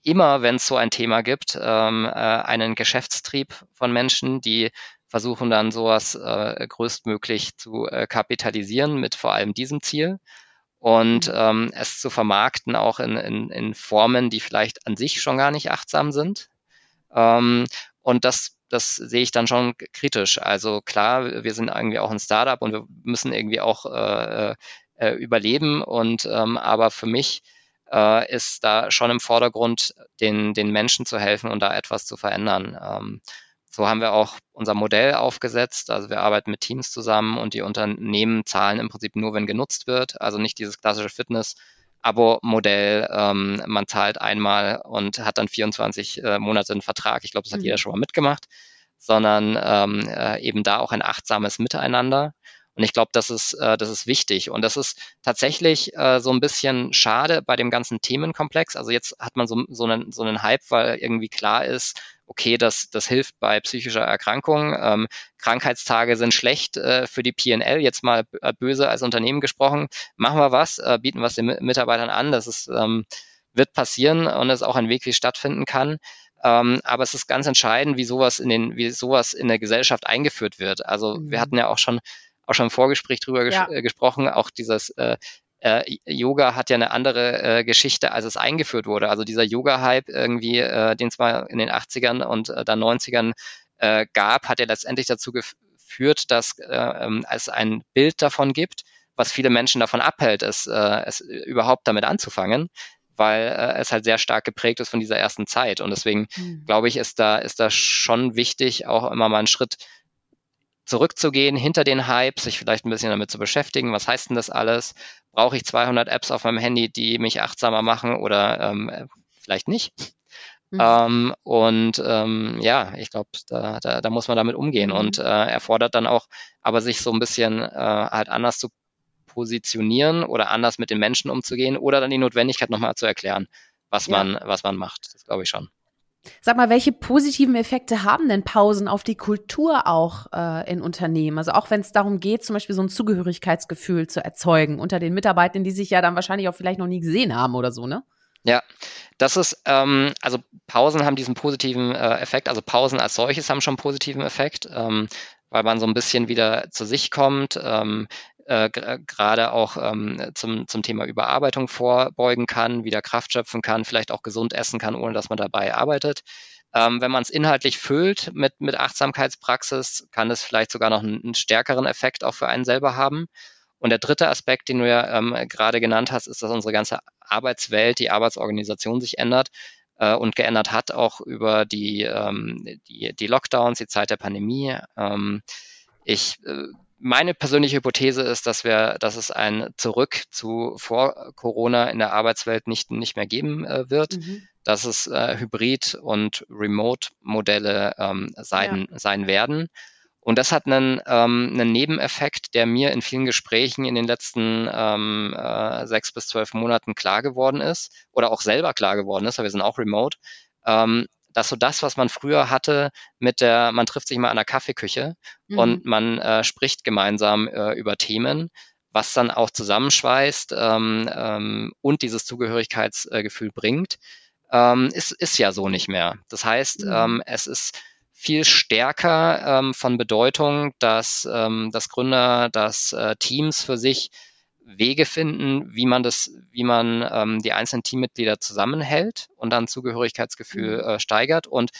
immer, wenn es so ein Thema gibt, ähm, äh, einen Geschäftstrieb von Menschen, die versuchen dann sowas äh, größtmöglich zu äh, kapitalisieren mit vor allem diesem Ziel und mhm. ähm, es zu vermarkten auch in, in, in Formen, die vielleicht an sich schon gar nicht achtsam sind. Ähm, und das, das sehe ich dann schon kritisch. Also klar, wir sind irgendwie auch ein Startup und wir müssen irgendwie auch äh, äh, überleben. Und ähm, aber für mich äh, ist da schon im Vordergrund, den, den Menschen zu helfen und da etwas zu verändern. Ähm, so haben wir auch unser Modell aufgesetzt. Also wir arbeiten mit Teams zusammen und die Unternehmen zahlen im Prinzip nur, wenn genutzt wird. Also nicht dieses klassische Fitness. Abo-Modell, ähm, man zahlt einmal und hat dann 24 äh, Monate einen Vertrag. Ich glaube, das hat mhm. jeder schon mal mitgemacht, sondern ähm, äh, eben da auch ein achtsames Miteinander. Und ich glaube, das ist, äh, das ist wichtig. Und das ist tatsächlich äh, so ein bisschen schade bei dem ganzen Themenkomplex. Also jetzt hat man so, so, einen, so einen Hype, weil irgendwie klar ist, okay, das, das hilft bei psychischer Erkrankung. Ähm, Krankheitstage sind schlecht äh, für die PNL, jetzt mal äh, böse als Unternehmen gesprochen. Machen wir was, äh, bieten was den Mitarbeitern an. Das ist, ähm, wird passieren und es ist auch ein Weg, wie es stattfinden kann. Ähm, aber es ist ganz entscheidend, wie sowas in den, wie sowas in der Gesellschaft eingeführt wird. Also wir mhm. hatten ja auch schon auch schon im Vorgespräch drüber ges ja. Äh, gesprochen, auch dieses äh, äh, Yoga hat ja eine andere äh, Geschichte, als es eingeführt wurde. Also dieser Yoga-Hype irgendwie, äh, den es mal in den 80ern und äh, dann 90ern äh, gab, hat ja letztendlich dazu geführt, dass äh, ähm, es ein Bild davon gibt, was viele Menschen davon abhält, es, äh, es überhaupt damit anzufangen weil äh, es halt sehr stark geprägt ist von dieser ersten Zeit. Und deswegen mhm. glaube ich, ist da, ist da schon wichtig, auch immer mal einen Schritt zurückzugehen hinter den Hype, sich vielleicht ein bisschen damit zu beschäftigen. Was heißt denn das alles? Brauche ich 200 Apps auf meinem Handy, die mich achtsamer machen oder ähm, vielleicht nicht? Mhm. Ähm, und ähm, ja, ich glaube, da, da, da muss man damit umgehen mhm. und äh, erfordert dann auch, aber sich so ein bisschen äh, halt anders zu positionieren oder anders mit den Menschen umzugehen oder dann die Notwendigkeit nochmal zu erklären, was ja. man, was man macht. Das glaube ich schon. Sag mal, welche positiven Effekte haben denn Pausen auf die Kultur auch äh, in Unternehmen? Also auch wenn es darum geht, zum Beispiel so ein Zugehörigkeitsgefühl zu erzeugen unter den Mitarbeitern, die sich ja dann wahrscheinlich auch vielleicht noch nie gesehen haben oder so, ne? Ja, das ist, ähm, also Pausen haben diesen positiven äh, Effekt, also Pausen als solches haben schon einen positiven Effekt, ähm, weil man so ein bisschen wieder zu sich kommt. Ähm, äh, gerade auch ähm, zum, zum Thema Überarbeitung vorbeugen kann, wieder Kraft schöpfen kann, vielleicht auch gesund essen kann, ohne dass man dabei arbeitet. Ähm, wenn man es inhaltlich füllt mit, mit Achtsamkeitspraxis, kann es vielleicht sogar noch einen, einen, stärkeren Effekt auch für einen selber haben. Und der dritte Aspekt, den du ja ähm, gerade genannt hast, ist, dass unsere ganze Arbeitswelt, die Arbeitsorganisation sich ändert äh, und geändert hat, auch über die, ähm, die, die Lockdowns, die Zeit der Pandemie. Ähm, ich äh, meine persönliche Hypothese ist, dass wir, dass es ein Zurück zu vor Corona in der Arbeitswelt nicht, nicht mehr geben äh, wird, mhm. dass es äh, Hybrid- und Remote-Modelle ähm, sein, ja. sein werden. Und das hat einen, ähm, einen Nebeneffekt, der mir in vielen Gesprächen in den letzten ähm, äh, sechs bis zwölf Monaten klar geworden ist oder auch selber klar geworden ist, weil wir sind auch remote, ähm, dass so das, was man früher hatte mit der, man trifft sich mal an der Kaffeeküche mhm. und man äh, spricht gemeinsam äh, über Themen, was dann auch zusammenschweißt ähm, ähm, und dieses Zugehörigkeitsgefühl bringt, ähm, ist, ist ja so nicht mehr. Das heißt, mhm. ähm, es ist viel stärker ähm, von Bedeutung, dass, ähm, dass Gründer, dass äh, Teams für sich Wege finden, wie man das, wie man ähm, die einzelnen Teammitglieder zusammenhält und dann Zugehörigkeitsgefühl mhm. äh, steigert. Und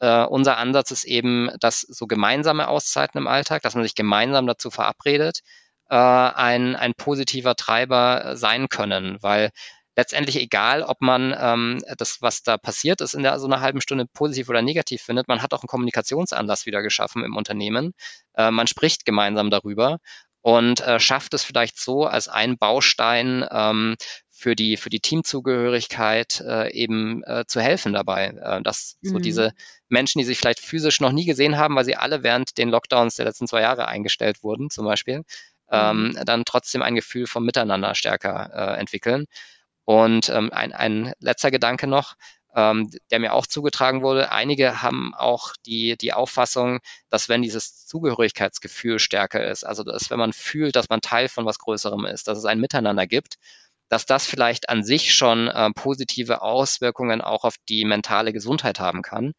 äh, unser Ansatz ist eben, dass so gemeinsame Auszeiten im Alltag, dass man sich gemeinsam dazu verabredet, äh, ein, ein positiver Treiber sein können, weil letztendlich egal, ob man ähm, das, was da passiert ist, in der, so einer halben Stunde positiv oder negativ findet, man hat auch einen Kommunikationsanlass wieder geschaffen im Unternehmen. Äh, man spricht gemeinsam darüber und äh, schafft es vielleicht so als ein Baustein ähm, für die für die Teamzugehörigkeit äh, eben äh, zu helfen dabei, äh, dass mhm. so diese Menschen, die sich vielleicht physisch noch nie gesehen haben, weil sie alle während den Lockdowns der letzten zwei Jahre eingestellt wurden, zum Beispiel, ähm, mhm. dann trotzdem ein Gefühl vom Miteinander stärker äh, entwickeln. Und ähm, ein, ein letzter Gedanke noch, ähm, der mir auch zugetragen wurde. Einige haben auch die, die Auffassung, dass wenn dieses Zugehörigkeitsgefühl stärker ist, also dass wenn man fühlt, dass man Teil von was Größerem ist, dass es ein Miteinander gibt, dass das vielleicht an sich schon äh, positive Auswirkungen auch auf die mentale Gesundheit haben kann,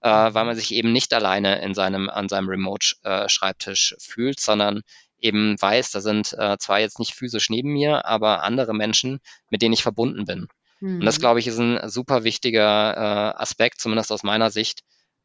äh, weil man sich eben nicht alleine in seinem, an seinem Remote-Schreibtisch äh, fühlt, sondern eben weiß, da sind äh, zwar jetzt nicht physisch neben mir, aber andere Menschen, mit denen ich verbunden bin. Mhm. Und das, glaube ich, ist ein super wichtiger äh, Aspekt, zumindest aus meiner Sicht,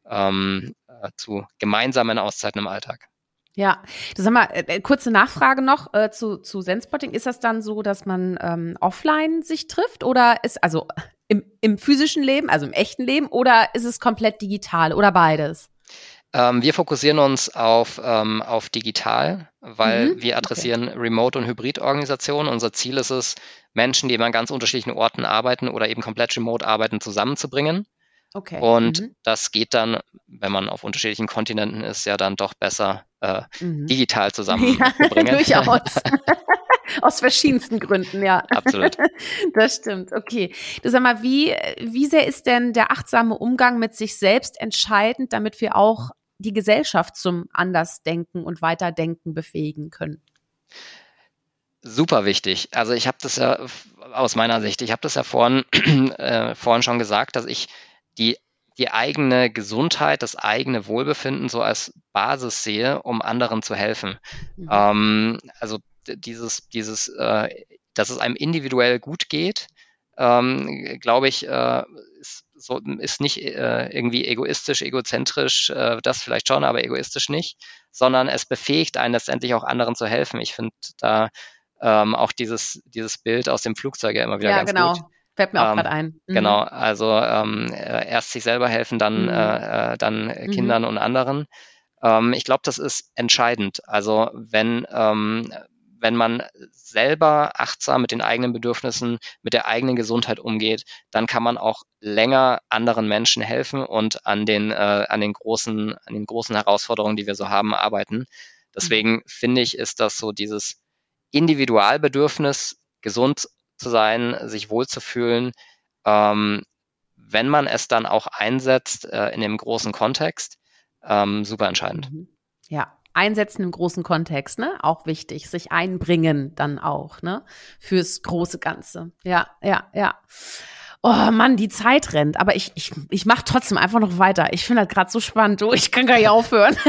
ähm, äh, zu gemeinsamen Auszeiten im Alltag. Ja, das haben wir, äh, kurze Nachfrage noch äh, zu, zu Zenspotting. Ist das dann so, dass man ähm, offline sich trifft oder ist, also im, im physischen Leben, also im echten Leben, oder ist es komplett digital oder beides? Ähm, wir fokussieren uns auf, ähm, auf digital, weil mhm, wir adressieren okay. Remote- und Hybrid-Organisationen. Unser Ziel ist es, Menschen, die an ganz unterschiedlichen Orten arbeiten oder eben komplett remote arbeiten, zusammenzubringen. Okay. Und mhm. das geht dann, wenn man auf unterschiedlichen Kontinenten ist, ja dann doch besser äh, mhm. digital [laughs] zusammenzubringen. Ja, durchaus. [laughs] [laughs] Aus verschiedensten Gründen, ja. Absolut. Das stimmt. Okay. Du sag mal, wie, wie sehr ist denn der achtsame Umgang mit sich selbst entscheidend, damit wir auch die Gesellschaft zum Andersdenken und Weiterdenken befähigen können? Super wichtig. Also ich habe das ja aus meiner Sicht, ich habe das ja vorhin, [clears throat] äh, vorhin schon gesagt, dass ich die, die eigene Gesundheit, das eigene Wohlbefinden so als Basis sehe, um anderen zu helfen. Mhm. Ähm, also dieses, dieses, äh, dass es einem individuell gut geht, ähm, glaube ich, äh, ist, so, ist nicht äh, irgendwie egoistisch, egozentrisch, äh, das vielleicht schon, aber egoistisch nicht, sondern es befähigt einen letztendlich auch anderen zu helfen. Ich finde da ähm, auch dieses, dieses Bild aus dem Flugzeug ja immer wieder ja, ganz genau. gut. Fällt mir auch ähm, gerade ein. Mhm. Genau, also ähm, äh, erst sich selber helfen, dann, mhm. äh, äh dann mhm. Kindern und anderen. Ähm, ich glaube, das ist entscheidend. Also wenn, ähm, wenn man selber achtsam mit den eigenen Bedürfnissen, mit der eigenen Gesundheit umgeht, dann kann man auch länger anderen Menschen helfen und an den, äh, an den großen, an den großen Herausforderungen, die wir so haben, arbeiten. Deswegen mhm. finde ich, ist das so dieses Individualbedürfnis, gesund zu sein, sich wohlzufühlen, ähm, wenn man es dann auch einsetzt äh, in dem großen Kontext, ähm, super entscheidend. Mhm. Ja, einsetzen im großen Kontext, ne? Auch wichtig. Sich einbringen dann auch, ne? Fürs große Ganze. Ja, ja, ja. Oh Mann, die Zeit rennt. Aber ich, ich, ich mache trotzdem einfach noch weiter. Ich finde das gerade so spannend. Du, ich kann gar nicht aufhören. [laughs]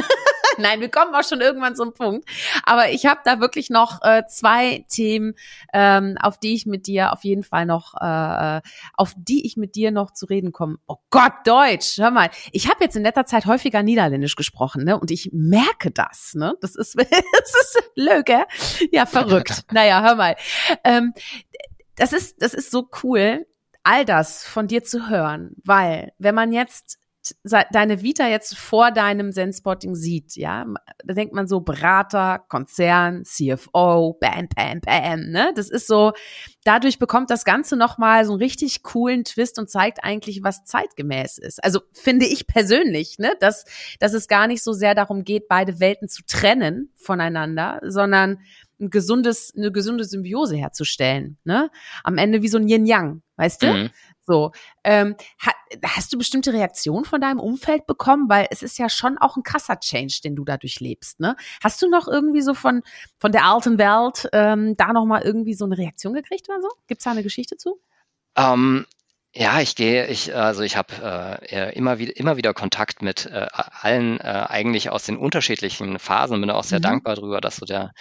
Nein, wir kommen auch schon irgendwann zum Punkt. Aber ich habe da wirklich noch äh, zwei Themen, ähm, auf die ich mit dir auf jeden Fall noch, äh, auf die ich mit dir noch zu reden komme. Oh Gott, Deutsch, hör mal. Ich habe jetzt in letzter Zeit häufiger Niederländisch gesprochen, ne? Und ich merke das, ne? Das ist, [laughs] das ist Löge. Ja, verrückt. [laughs] naja, hör mal. Ähm, das ist, das ist so cool, all das von dir zu hören, weil wenn man jetzt deine Vita jetzt vor deinem Zen-Spotting sieht, ja, da denkt man so Berater, Konzern, CFO, bam, bam, bam, ne? Das ist so, dadurch bekommt das Ganze nochmal so einen richtig coolen Twist und zeigt eigentlich, was zeitgemäß ist. Also finde ich persönlich, ne, dass, dass es gar nicht so sehr darum geht, beide Welten zu trennen voneinander, sondern ein gesundes, eine gesunde Symbiose herzustellen, ne? Am Ende wie so ein Yin-Yang, weißt du? Mhm. So, ähm, ha, hast du bestimmte Reaktionen von deinem Umfeld bekommen? Weil es ist ja schon auch ein krasser Change, den du dadurch lebst. Ne? Hast du noch irgendwie so von von der alten Welt ähm, da noch mal irgendwie so eine Reaktion gekriegt oder so? Gibt's da eine Geschichte zu? Ähm, Ja, ich gehe, ich, also ich habe äh, immer wieder immer wieder Kontakt mit äh, allen äh, eigentlich aus den unterschiedlichen Phasen. Bin auch sehr mhm. dankbar darüber, dass so der,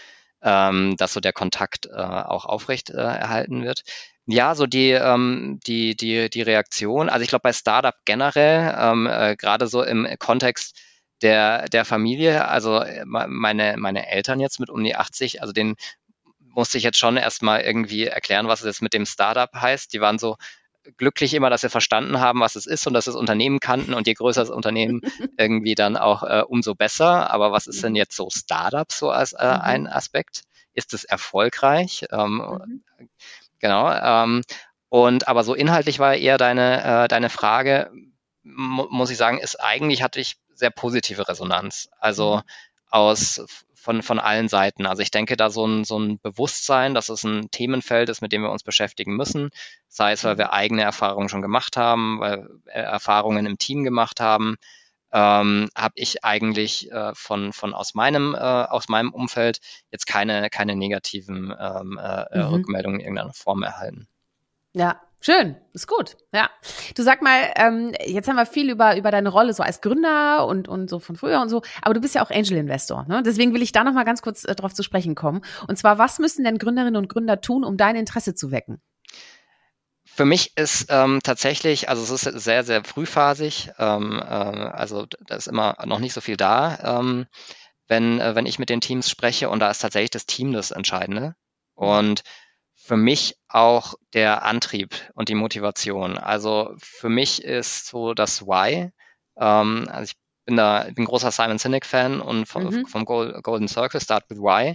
ähm, dass so der Kontakt äh, auch aufrecht äh, erhalten wird. Ja, so die, ähm, die, die, die Reaktion, also ich glaube bei Startup generell, ähm, äh, gerade so im Kontext der, der Familie, also äh, meine, meine Eltern jetzt mit um die 80, also den musste ich jetzt schon erstmal irgendwie erklären, was es jetzt mit dem Startup heißt. Die waren so glücklich immer, dass sie verstanden haben, was es ist und dass es Unternehmen kannten und je größer das Unternehmen [laughs] irgendwie dann auch äh, umso besser. Aber was ist denn jetzt so Startup so als äh, mhm. ein Aspekt? Ist es erfolgreich? Ähm, mhm. Genau. Ähm, und aber so inhaltlich war eher deine, äh, deine Frage, muss ich sagen, ist eigentlich hatte ich sehr positive Resonanz. Also mhm. Aus von, von allen Seiten. Also ich denke, da so ein, so ein Bewusstsein, dass es ein Themenfeld ist, mit dem wir uns beschäftigen müssen, sei es, weil wir mhm. eigene Erfahrungen schon gemacht haben, weil wir Erfahrungen im Team gemacht haben, ähm, habe ich eigentlich äh, von, von aus meinem, äh, aus meinem Umfeld jetzt keine, keine negativen ähm, äh, mhm. Rückmeldungen in irgendeiner Form erhalten. Ja, Schön, ist gut. Ja. Du sag mal, ähm, jetzt haben wir viel über, über deine Rolle so als Gründer und, und so von früher und so, aber du bist ja auch Angel Investor. Ne? Deswegen will ich da nochmal ganz kurz äh, drauf zu sprechen kommen. Und zwar, was müssen denn Gründerinnen und Gründer tun, um dein Interesse zu wecken? Für mich ist ähm, tatsächlich, also es ist sehr, sehr frühphasig, ähm, äh, also da ist immer noch nicht so viel da, ähm, wenn, äh, wenn ich mit den Teams spreche und da ist tatsächlich das Team das Entscheidende. Und für mich auch der Antrieb und die Motivation. Also für mich ist so das Why. Ähm, also ich bin da, ich bin großer Simon Sinek Fan und vom, mhm. vom Golden Circle Start with Why.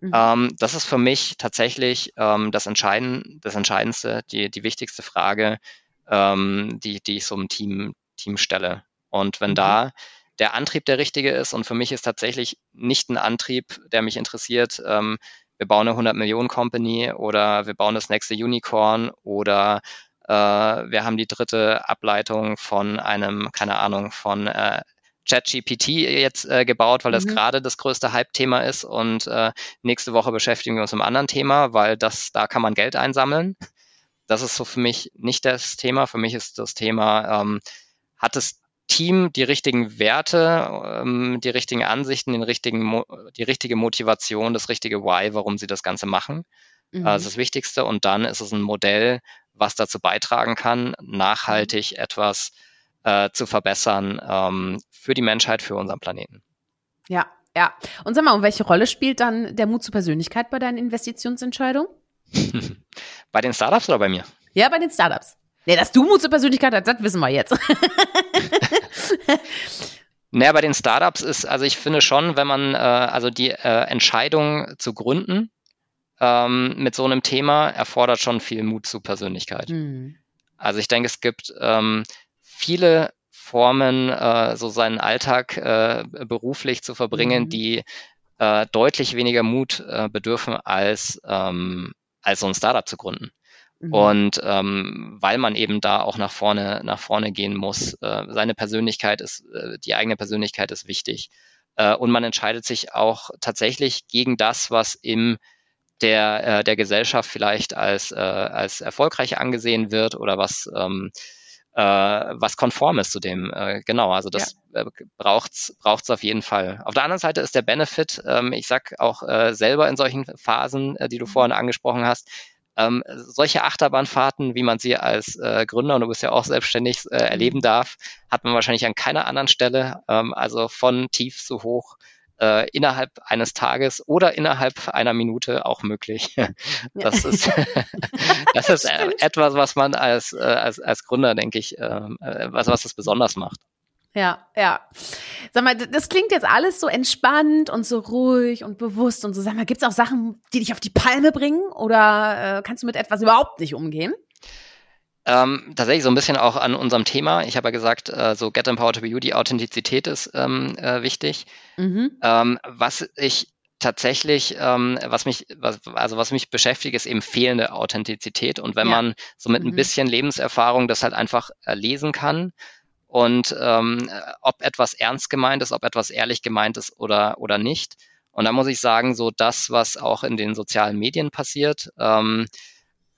Mhm. Ähm, das ist für mich tatsächlich ähm, das, Entscheiden, das Entscheidendste, die, die wichtigste Frage, ähm, die, die ich so im Team, Team stelle. Und wenn mhm. da der Antrieb der richtige ist, und für mich ist tatsächlich nicht ein Antrieb, der mich interessiert, ähm, wir bauen eine 100 Millionen Company oder wir bauen das nächste Unicorn oder äh, wir haben die dritte Ableitung von einem, keine Ahnung, von äh, ChatGPT jetzt äh, gebaut, weil das mhm. gerade das größte Hype-Thema ist und äh, nächste Woche beschäftigen wir uns mit einem anderen Thema, weil das, da kann man Geld einsammeln. Das ist so für mich nicht das Thema. Für mich ist das Thema, ähm, hat es Team die richtigen Werte, ähm, die richtigen Ansichten, den richtigen, die richtige Motivation, das richtige Why, warum sie das Ganze machen. Mhm. Das ist das Wichtigste. Und dann ist es ein Modell, was dazu beitragen kann, nachhaltig mhm. etwas äh, zu verbessern ähm, für die Menschheit, für unseren Planeten. Ja, ja. Und sag mal, und welche Rolle spielt dann der Mut zur Persönlichkeit bei deinen Investitionsentscheidungen? [laughs] bei den Startups oder bei mir? Ja, bei den Startups. Nee, dass du Mut zur Persönlichkeit hast, das wissen wir jetzt. [laughs] naja, bei den Startups ist, also ich finde schon, wenn man, äh, also die äh, Entscheidung zu gründen ähm, mit so einem Thema erfordert schon viel Mut zur Persönlichkeit. Mhm. Also ich denke, es gibt ähm, viele Formen, äh, so seinen Alltag äh, beruflich zu verbringen, mhm. die äh, deutlich weniger Mut äh, bedürfen als, ähm, als so ein Startup zu gründen. Mhm. Und ähm, weil man eben da auch nach vorne, nach vorne gehen muss, äh, seine Persönlichkeit ist, äh, die eigene Persönlichkeit ist wichtig. Äh, und man entscheidet sich auch tatsächlich gegen das, was im der, äh, der Gesellschaft vielleicht als, äh, als erfolgreich angesehen wird oder was, ähm, äh, was konform ist zu dem. Äh, genau, also das ja. äh, braucht's braucht's auf jeden Fall. Auf der anderen Seite ist der Benefit, ähm, ich sag auch äh, selber in solchen Phasen, äh, die du vorhin angesprochen hast, ähm, solche Achterbahnfahrten, wie man sie als äh, Gründer, und du bist ja auch selbstständig, äh, mhm. erleben darf, hat man wahrscheinlich an keiner anderen Stelle. Ähm, also von tief zu hoch äh, innerhalb eines Tages oder innerhalb einer Minute auch möglich. Das ja. ist, [laughs] das ist [laughs] [laughs] etwas, was man als, äh, als, als Gründer, denke ich, ähm, äh, was, was es besonders macht. Ja, ja. Sag mal, das klingt jetzt alles so entspannt und so ruhig und bewusst und so. Sag mal, gibt es auch Sachen, die dich auf die Palme bringen oder äh, kannst du mit etwas überhaupt nicht umgehen? Ähm, tatsächlich so ein bisschen auch an unserem Thema. Ich habe ja gesagt, äh, so Get Empowered to be you, die Authentizität ist ähm, äh, wichtig. Mhm. Ähm, was ich tatsächlich, ähm, was mich, was, also was mich beschäftigt, ist eben fehlende Authentizität. Und wenn ja. man so mit mhm. ein bisschen Lebenserfahrung das halt einfach äh, lesen kann und ähm, ob etwas ernst gemeint ist, ob etwas ehrlich gemeint ist oder, oder nicht. Und da muss ich sagen, so das, was auch in den sozialen Medien passiert, ähm,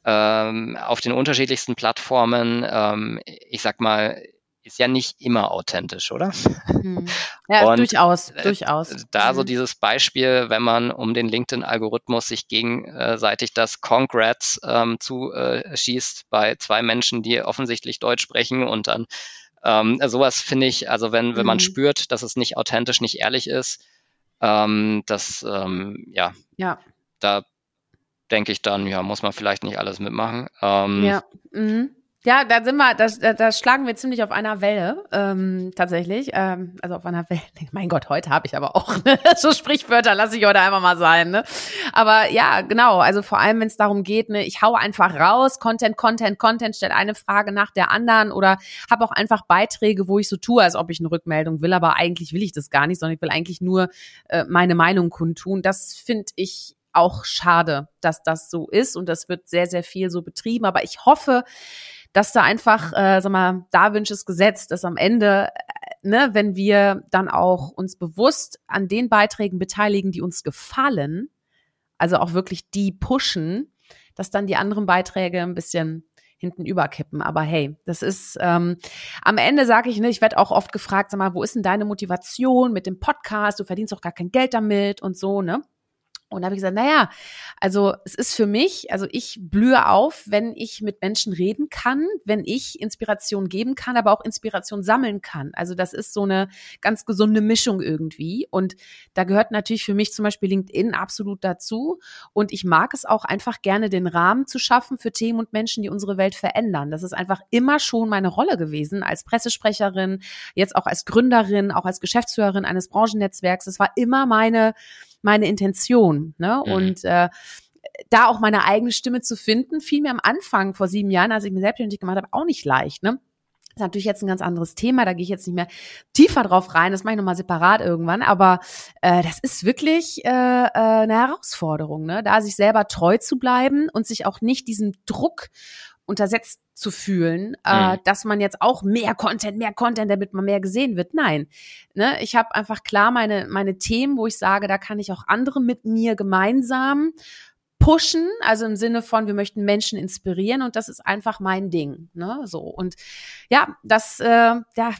ähm, auf den unterschiedlichsten Plattformen, ähm, ich sag mal, ist ja nicht immer authentisch, oder? Hm. Ja, [laughs] und, durchaus, äh, durchaus. Da so mhm. dieses Beispiel, wenn man um den LinkedIn-Algorithmus sich gegenseitig das Congrats ähm, zuschießt äh, bei zwei Menschen, die offensichtlich Deutsch sprechen und dann ähm, sowas finde ich, also wenn, wenn man mhm. spürt, dass es nicht authentisch, nicht ehrlich ist, ähm, das, ähm, ja, ja, da denke ich dann, ja, muss man vielleicht nicht alles mitmachen. Ähm, ja. Mhm. Ja, da sind wir, da, da schlagen wir ziemlich auf einer Welle, ähm, tatsächlich. Ähm, also auf einer Welle. [laughs] Mein Gott, heute habe ich aber auch ne? [laughs] so Sprichwörter, lasse ich heute einfach mal sein. Ne? Aber ja, genau. Also vor allem, wenn es darum geht, ne, ich hau einfach raus, Content, Content, Content, stelle eine Frage nach der anderen oder habe auch einfach Beiträge, wo ich so tue, als ob ich eine Rückmeldung will, aber eigentlich will ich das gar nicht, sondern ich will eigentlich nur äh, meine Meinung kundtun. Das finde ich auch schade, dass das so ist und das wird sehr, sehr viel so betrieben. Aber ich hoffe, dass da einfach, äh, sag mal, da wünscht es Gesetz, dass am Ende, äh, ne, wenn wir dann auch uns bewusst an den Beiträgen beteiligen, die uns gefallen, also auch wirklich die pushen, dass dann die anderen Beiträge ein bisschen hinten überkippen. Aber hey, das ist ähm, am Ende sage ich, ne, ich werde auch oft gefragt, sag mal, wo ist denn deine Motivation mit dem Podcast? Du verdienst doch gar kein Geld damit und so, ne? Und da habe ich gesagt, naja, also es ist für mich, also ich blühe auf, wenn ich mit Menschen reden kann, wenn ich Inspiration geben kann, aber auch Inspiration sammeln kann. Also das ist so eine ganz gesunde Mischung irgendwie. Und da gehört natürlich für mich zum Beispiel LinkedIn absolut dazu. Und ich mag es auch einfach gerne, den Rahmen zu schaffen für Themen und Menschen, die unsere Welt verändern. Das ist einfach immer schon meine Rolle gewesen als Pressesprecherin, jetzt auch als Gründerin, auch als Geschäftsführerin eines Branchennetzwerks. Es war immer meine meine Intention. Ne? Mhm. Und äh, da auch meine eigene Stimme zu finden, fiel mir am Anfang vor sieben Jahren, als ich mir selbstständig gemacht habe, auch nicht leicht. Ne? Das ist natürlich jetzt ein ganz anderes Thema, da gehe ich jetzt nicht mehr tiefer drauf rein, das mache ich nochmal separat irgendwann, aber äh, das ist wirklich äh, äh, eine Herausforderung, ne? da sich selber treu zu bleiben und sich auch nicht diesem Druck untersetzt zu fühlen, äh, mhm. dass man jetzt auch mehr Content, mehr Content, damit man mehr gesehen wird. Nein, ne, ich habe einfach klar meine meine Themen, wo ich sage, da kann ich auch andere mit mir gemeinsam pushen, also im Sinne von, wir möchten Menschen inspirieren und das ist einfach mein Ding, ne, so und ja, das, äh, ja,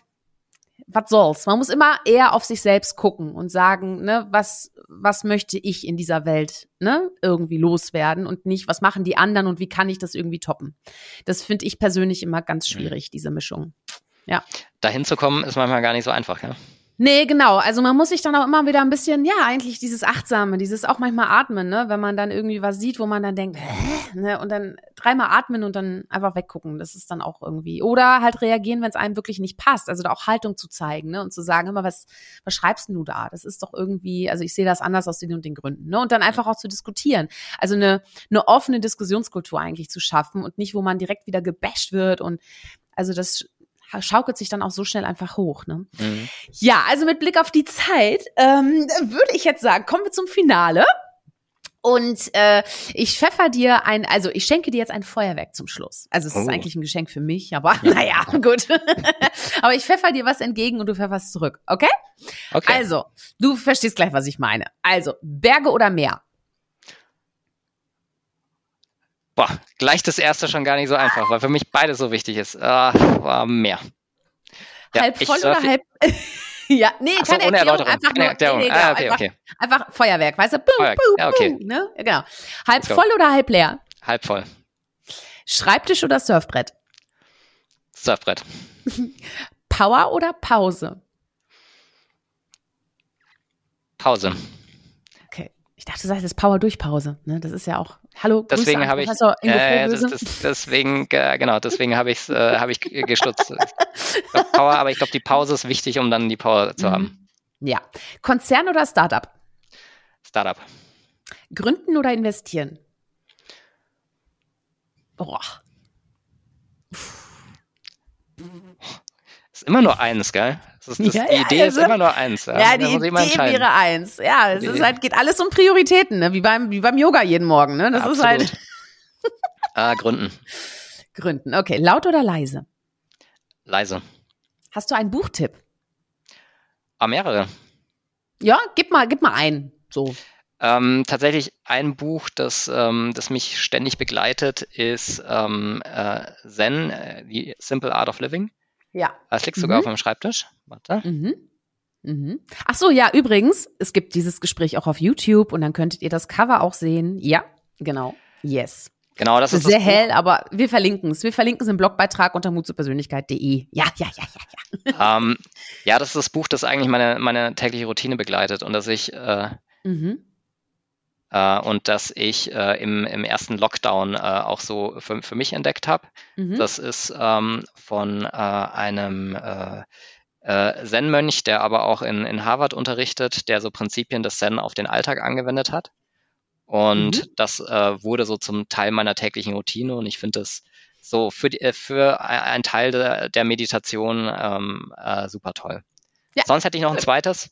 was soll's? Man muss immer eher auf sich selbst gucken und sagen, ne, was, was möchte ich in dieser Welt, ne, irgendwie loswerden und nicht, was machen die anderen und wie kann ich das irgendwie toppen? Das finde ich persönlich immer ganz mhm. schwierig, diese Mischung. Ja. Dahin zu kommen ist manchmal gar nicht so einfach, ja. Nee, genau. Also man muss sich dann auch immer wieder ein bisschen, ja, eigentlich dieses Achtsame, dieses auch manchmal atmen, ne? Wenn man dann irgendwie was sieht, wo man dann denkt, Hä? ne? Und dann dreimal atmen und dann einfach weggucken. Das ist dann auch irgendwie. Oder halt reagieren, wenn es einem wirklich nicht passt. Also da auch Haltung zu zeigen, ne? Und zu sagen, immer, was, was schreibst du da? Das ist doch irgendwie, also ich sehe das anders aus den und den Gründen, ne? Und dann einfach auch zu diskutieren. Also eine, eine offene Diskussionskultur eigentlich zu schaffen und nicht, wo man direkt wieder gebasht wird und also das schaukelt sich dann auch so schnell einfach hoch. Ne? Mhm. Ja, also mit Blick auf die Zeit ähm, würde ich jetzt sagen, kommen wir zum Finale. Und äh, ich pfeffer dir ein, also ich schenke dir jetzt ein Feuerwerk zum Schluss. Also es oh. ist eigentlich ein Geschenk für mich, aber ja. [laughs] naja, gut. [laughs] aber ich pfeffer dir was entgegen und du pfefferst zurück, okay? Okay. Also, du verstehst gleich, was ich meine. Also, Berge oder Meer? Boah, gleich das erste schon gar nicht so einfach, weil für mich beides so wichtig ist. Äh, mehr. Ja, halb voll oder halb. [laughs] ja, nee, Ach keine so, Erklärung, einfach nur, Erklärung. Nee, nee, ah, genau, okay, einfach, okay. einfach, Feuerwerk, weißt du? Boom, Feuerwerk. boom, ja, okay. boom, ne? Genau. Halb voll oder halb leer? Halb voll. Schreibtisch oder Surfbrett? Surfbrett. [laughs] Power oder Pause? Pause. Ich dachte, du sagst jetzt Power durch Pause. Ne? Das ist ja auch. Hallo, deswegen habe ich. Äh, das, das, deswegen, äh, genau, deswegen habe ich äh, habe ich gestutzt. [laughs] Power, aber ich glaube, die Pause ist wichtig, um dann die Power zu mhm. haben. Ja. Konzern oder Startup? Startup. Gründen oder investieren? Boah. Ist immer nur eins, gell? Das ist, das, ja, die ja, Idee also, ist immer nur eins. Ja, ja die Idee wäre eins. Ja, es ist halt, geht alles um Prioritäten, ne? wie, beim, wie beim Yoga jeden Morgen. Ne? Das Absolut. ist halt. [laughs] ah, Gründen. Gründen, okay. Laut oder leise? Leise. Hast du einen Buchtipp? Ah, mehrere. Ja, gib mal, gib mal einen. So. Ähm, tatsächlich ein Buch, das, ähm, das mich ständig begleitet, ist ähm, äh, Zen, äh, The Simple Art of Living. Ja. Das liegt sogar mhm. auf meinem Schreibtisch. Warte. Mhm. Mhm. Ach so, ja, übrigens, es gibt dieses Gespräch auch auf YouTube und dann könntet ihr das Cover auch sehen. Ja, genau. Yes. Genau, das ist sehr das hell, aber wir verlinken es. Wir verlinken es im Blogbeitrag unter mutzupersönlichkeit.de. Ja, ja, ja, ja, ja. [laughs] Ähm, ja, das ist das Buch, das eigentlich meine, meine tägliche Routine begleitet und dass ich äh, mhm. Äh, und dass ich äh, im, im ersten Lockdown äh, auch so für, für mich entdeckt habe. Mhm. Das ist ähm, von einem Zen-Mönch, der aber auch in, in Harvard unterrichtet, der so Prinzipien des Zen auf den Alltag angewendet hat. Und mhm. das wurde so zum Teil meiner täglichen Routine und ich finde das so für, die, für ein Teil der, der Meditation ähm, äh, super toll. Ja. Sonst hätte ich noch ein zweites.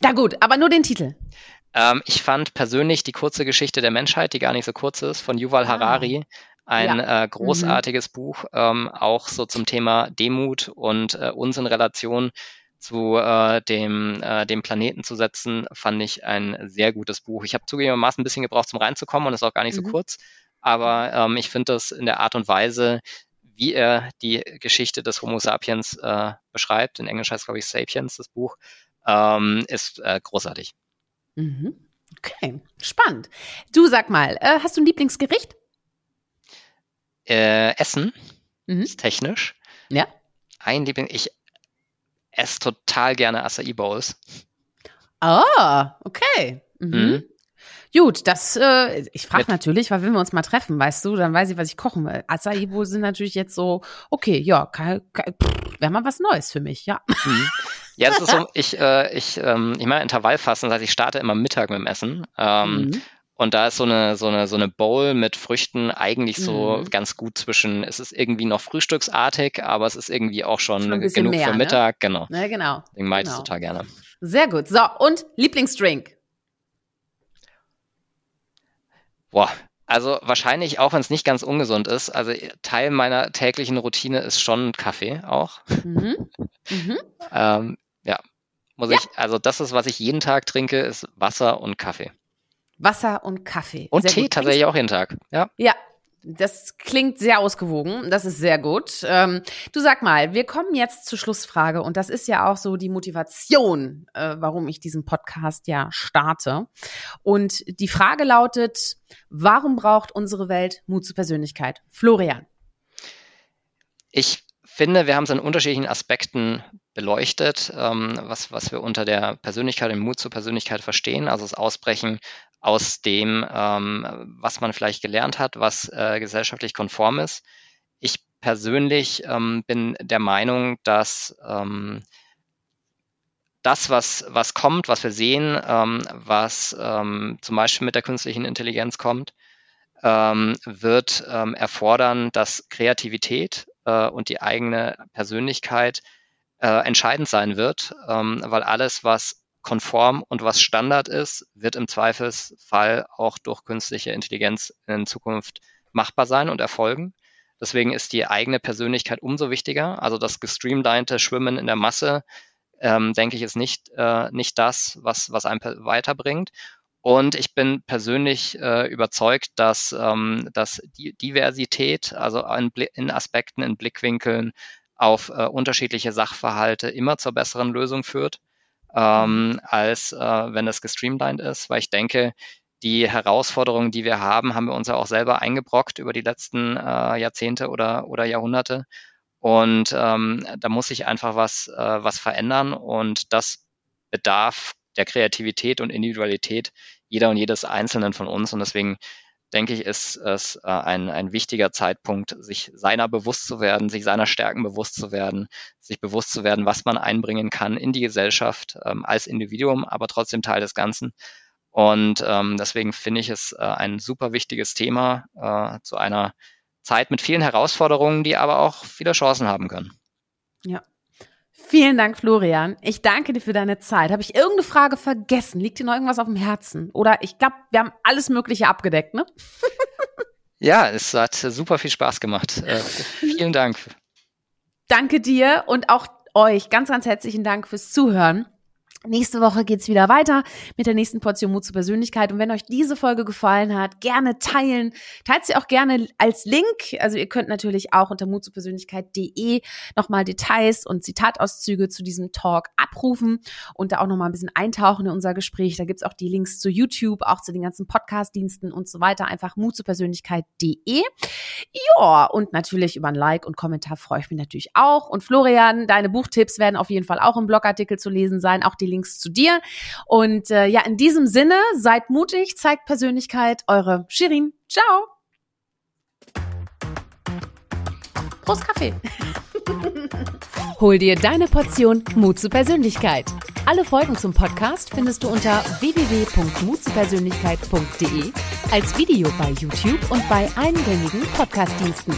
Na gut, aber nur den Titel. Ähm, ich fand persönlich die kurze Geschichte der Menschheit, die gar nicht so kurz ist, von Yuval ah. Harari, ein ja. äh, großartiges mhm. Buch, ähm, auch so zum Thema Demut und äh, uns in Relation zu äh, dem, äh, dem Planeten zu setzen, fand ich ein sehr gutes Buch. Ich habe zugegebenermaßen ein bisschen gebraucht, zum reinzukommen und ist auch gar nicht mhm. so kurz, aber ähm, ich finde das in der Art und Weise, wie er die Geschichte des Homo sapiens äh, beschreibt, in Englisch heißt glaube ich Sapiens, das Buch, ähm, ist äh, großartig. Mhm. Okay, spannend. Du sag mal, äh, hast du ein Lieblingsgericht? Äh, Essen mhm. ist technisch. Ja. Ein Liebling, ich esse total gerne Acai Bowls. Ah, okay. Mhm. Mhm. Gut, das, äh, ich frage natürlich, weil wenn wir uns mal treffen, weißt du, dann weiß ich, was ich kochen will. Acai Bowls sind natürlich jetzt so, okay, ja, wäre mal was Neues für mich, ja. Mhm. [laughs] Ja, das ist so, ich, äh, ich, ähm, ich mache Intervallfasten, das heißt, ich starte immer Mittag mit dem Essen. Ähm, mhm. Und da ist so eine, so eine, so eine Bowl mit Früchten eigentlich so mhm. ganz gut zwischen, es ist irgendwie noch frühstücksartig, aber es ist irgendwie auch schon, schon genug mehr, für ne? Mittag, ne? genau. Ja, genau. Deswegen mag ich genau. total gerne. Sehr gut. So, und Lieblingsdrink? Boah, also wahrscheinlich, auch wenn es nicht ganz ungesund ist, also Teil meiner täglichen Routine ist schon Kaffee auch. Mhm. [laughs] Mhm. ähm, muss ja. ich, also das ist, was ich jeden Tag trinke, ist Wasser und Kaffee. Wasser und Kaffee. Und sehr Tee tatsächlich auch jeden Tag. Ja. Ja. Das klingt sehr ausgewogen. Das ist sehr gut. Ähm, du sag mal, wir kommen jetzt zur Schlussfrage und das ist ja auch so die Motivation, äh, warum ich diesen Podcast ja starte. Und die Frage lautet, warum braucht unsere Welt Mut zur Persönlichkeit? Florian. Ich finde, wir haben es in unterschiedlichen Aspekten beleuchtet, ähm, was, was wir unter der Persönlichkeit, dem Mut zur Persönlichkeit verstehen, also das Ausbrechen aus dem, ähm, was man vielleicht gelernt hat, was äh, gesellschaftlich konform ist. Ich persönlich ähm, bin der Meinung, dass ähm, das, was, was kommt, was wir sehen, ähm, was ähm, zum Beispiel mit der künstlichen Intelligenz kommt, wird erfordern, dass Kreativität äh, und die eigene Persönlichkeit äh, entscheidend sein wird, ähm, weil alles, was konform und was Standard ist, wird im Zweifelsfall auch durch künstliche Intelligenz in Zukunft machbar sein und erfolgen. Deswegen ist die eigene Persönlichkeit umso wichtiger. Also das gestreamlinete Schwimmen in der Masse, ähm, denke ich, ist nicht, äh, nicht das, was, was einen weiterbringt. Und ich bin persönlich äh, überzeugt, dass, ähm, dass die Diversität, also in, in Aspekten, in Blickwinkeln auf äh, unterschiedliche Sachverhalte immer zur besseren Lösung führt ähm, mhm. als äh, wenn es gestreamlined ist, weil ich denke, die Herausforderungen, die wir haben, haben wir uns ja auch selber eingebrockt über die letzten äh, Jahrzehnte oder, oder Jahrhunderte. Und ähm, da muss sich einfach was, äh, was verändern und das bedarf der Kreativität und Individualität jeder und jedes Einzelnen von uns. Und deswegen denke ich, ist es äh, ein, ein wichtiger Zeitpunkt, sich seiner bewusst zu werden, sich seiner Stärken bewusst zu werden, sich bewusst zu werden, was man einbringen kann in die Gesellschaft ähm, als Individuum, aber trotzdem Teil des Ganzen. Und ähm, deswegen finde ich es äh, ein super wichtiges Thema äh, zu einer Zeit mit vielen Herausforderungen, die aber auch viele Chancen haben können. Ja, Vielen Dank, Florian. Ich danke dir für deine Zeit. Habe ich irgendeine Frage vergessen? Liegt dir noch irgendwas auf dem Herzen? Oder ich glaube, wir haben alles Mögliche abgedeckt, ne? [laughs] ja, es hat super viel Spaß gemacht. Äh, vielen Dank. Danke dir und auch euch ganz, ganz herzlichen Dank fürs Zuhören. Nächste Woche geht's wieder weiter mit der nächsten Portion Mut zur Persönlichkeit. Und wenn euch diese Folge gefallen hat, gerne teilen. Teilt sie auch gerne als Link. Also ihr könnt natürlich auch unter mutzurpersönlichkeit.de nochmal Details und Zitatauszüge zu diesem Talk abrufen und da auch nochmal ein bisschen eintauchen in unser Gespräch. Da gibt's auch die Links zu YouTube, auch zu den ganzen Podcast-Diensten und so weiter. Einfach mutzurpersönlichkeit.de. Ja, und natürlich über ein Like und Kommentar freue ich mich natürlich auch. Und Florian, deine Buchtipps werden auf jeden Fall auch im Blogartikel zu lesen sein. Auch die Links zu dir. Und äh, ja, in diesem Sinne, seid mutig, zeigt Persönlichkeit. Eure Shirin. Ciao. Prost Kaffee. [laughs] Hol dir deine Portion Mut zur Persönlichkeit. Alle Folgen zum Podcast findest du unter www.mutzupersönlichkeit.de als Video bei YouTube und bei allen gängigen Podcastdiensten.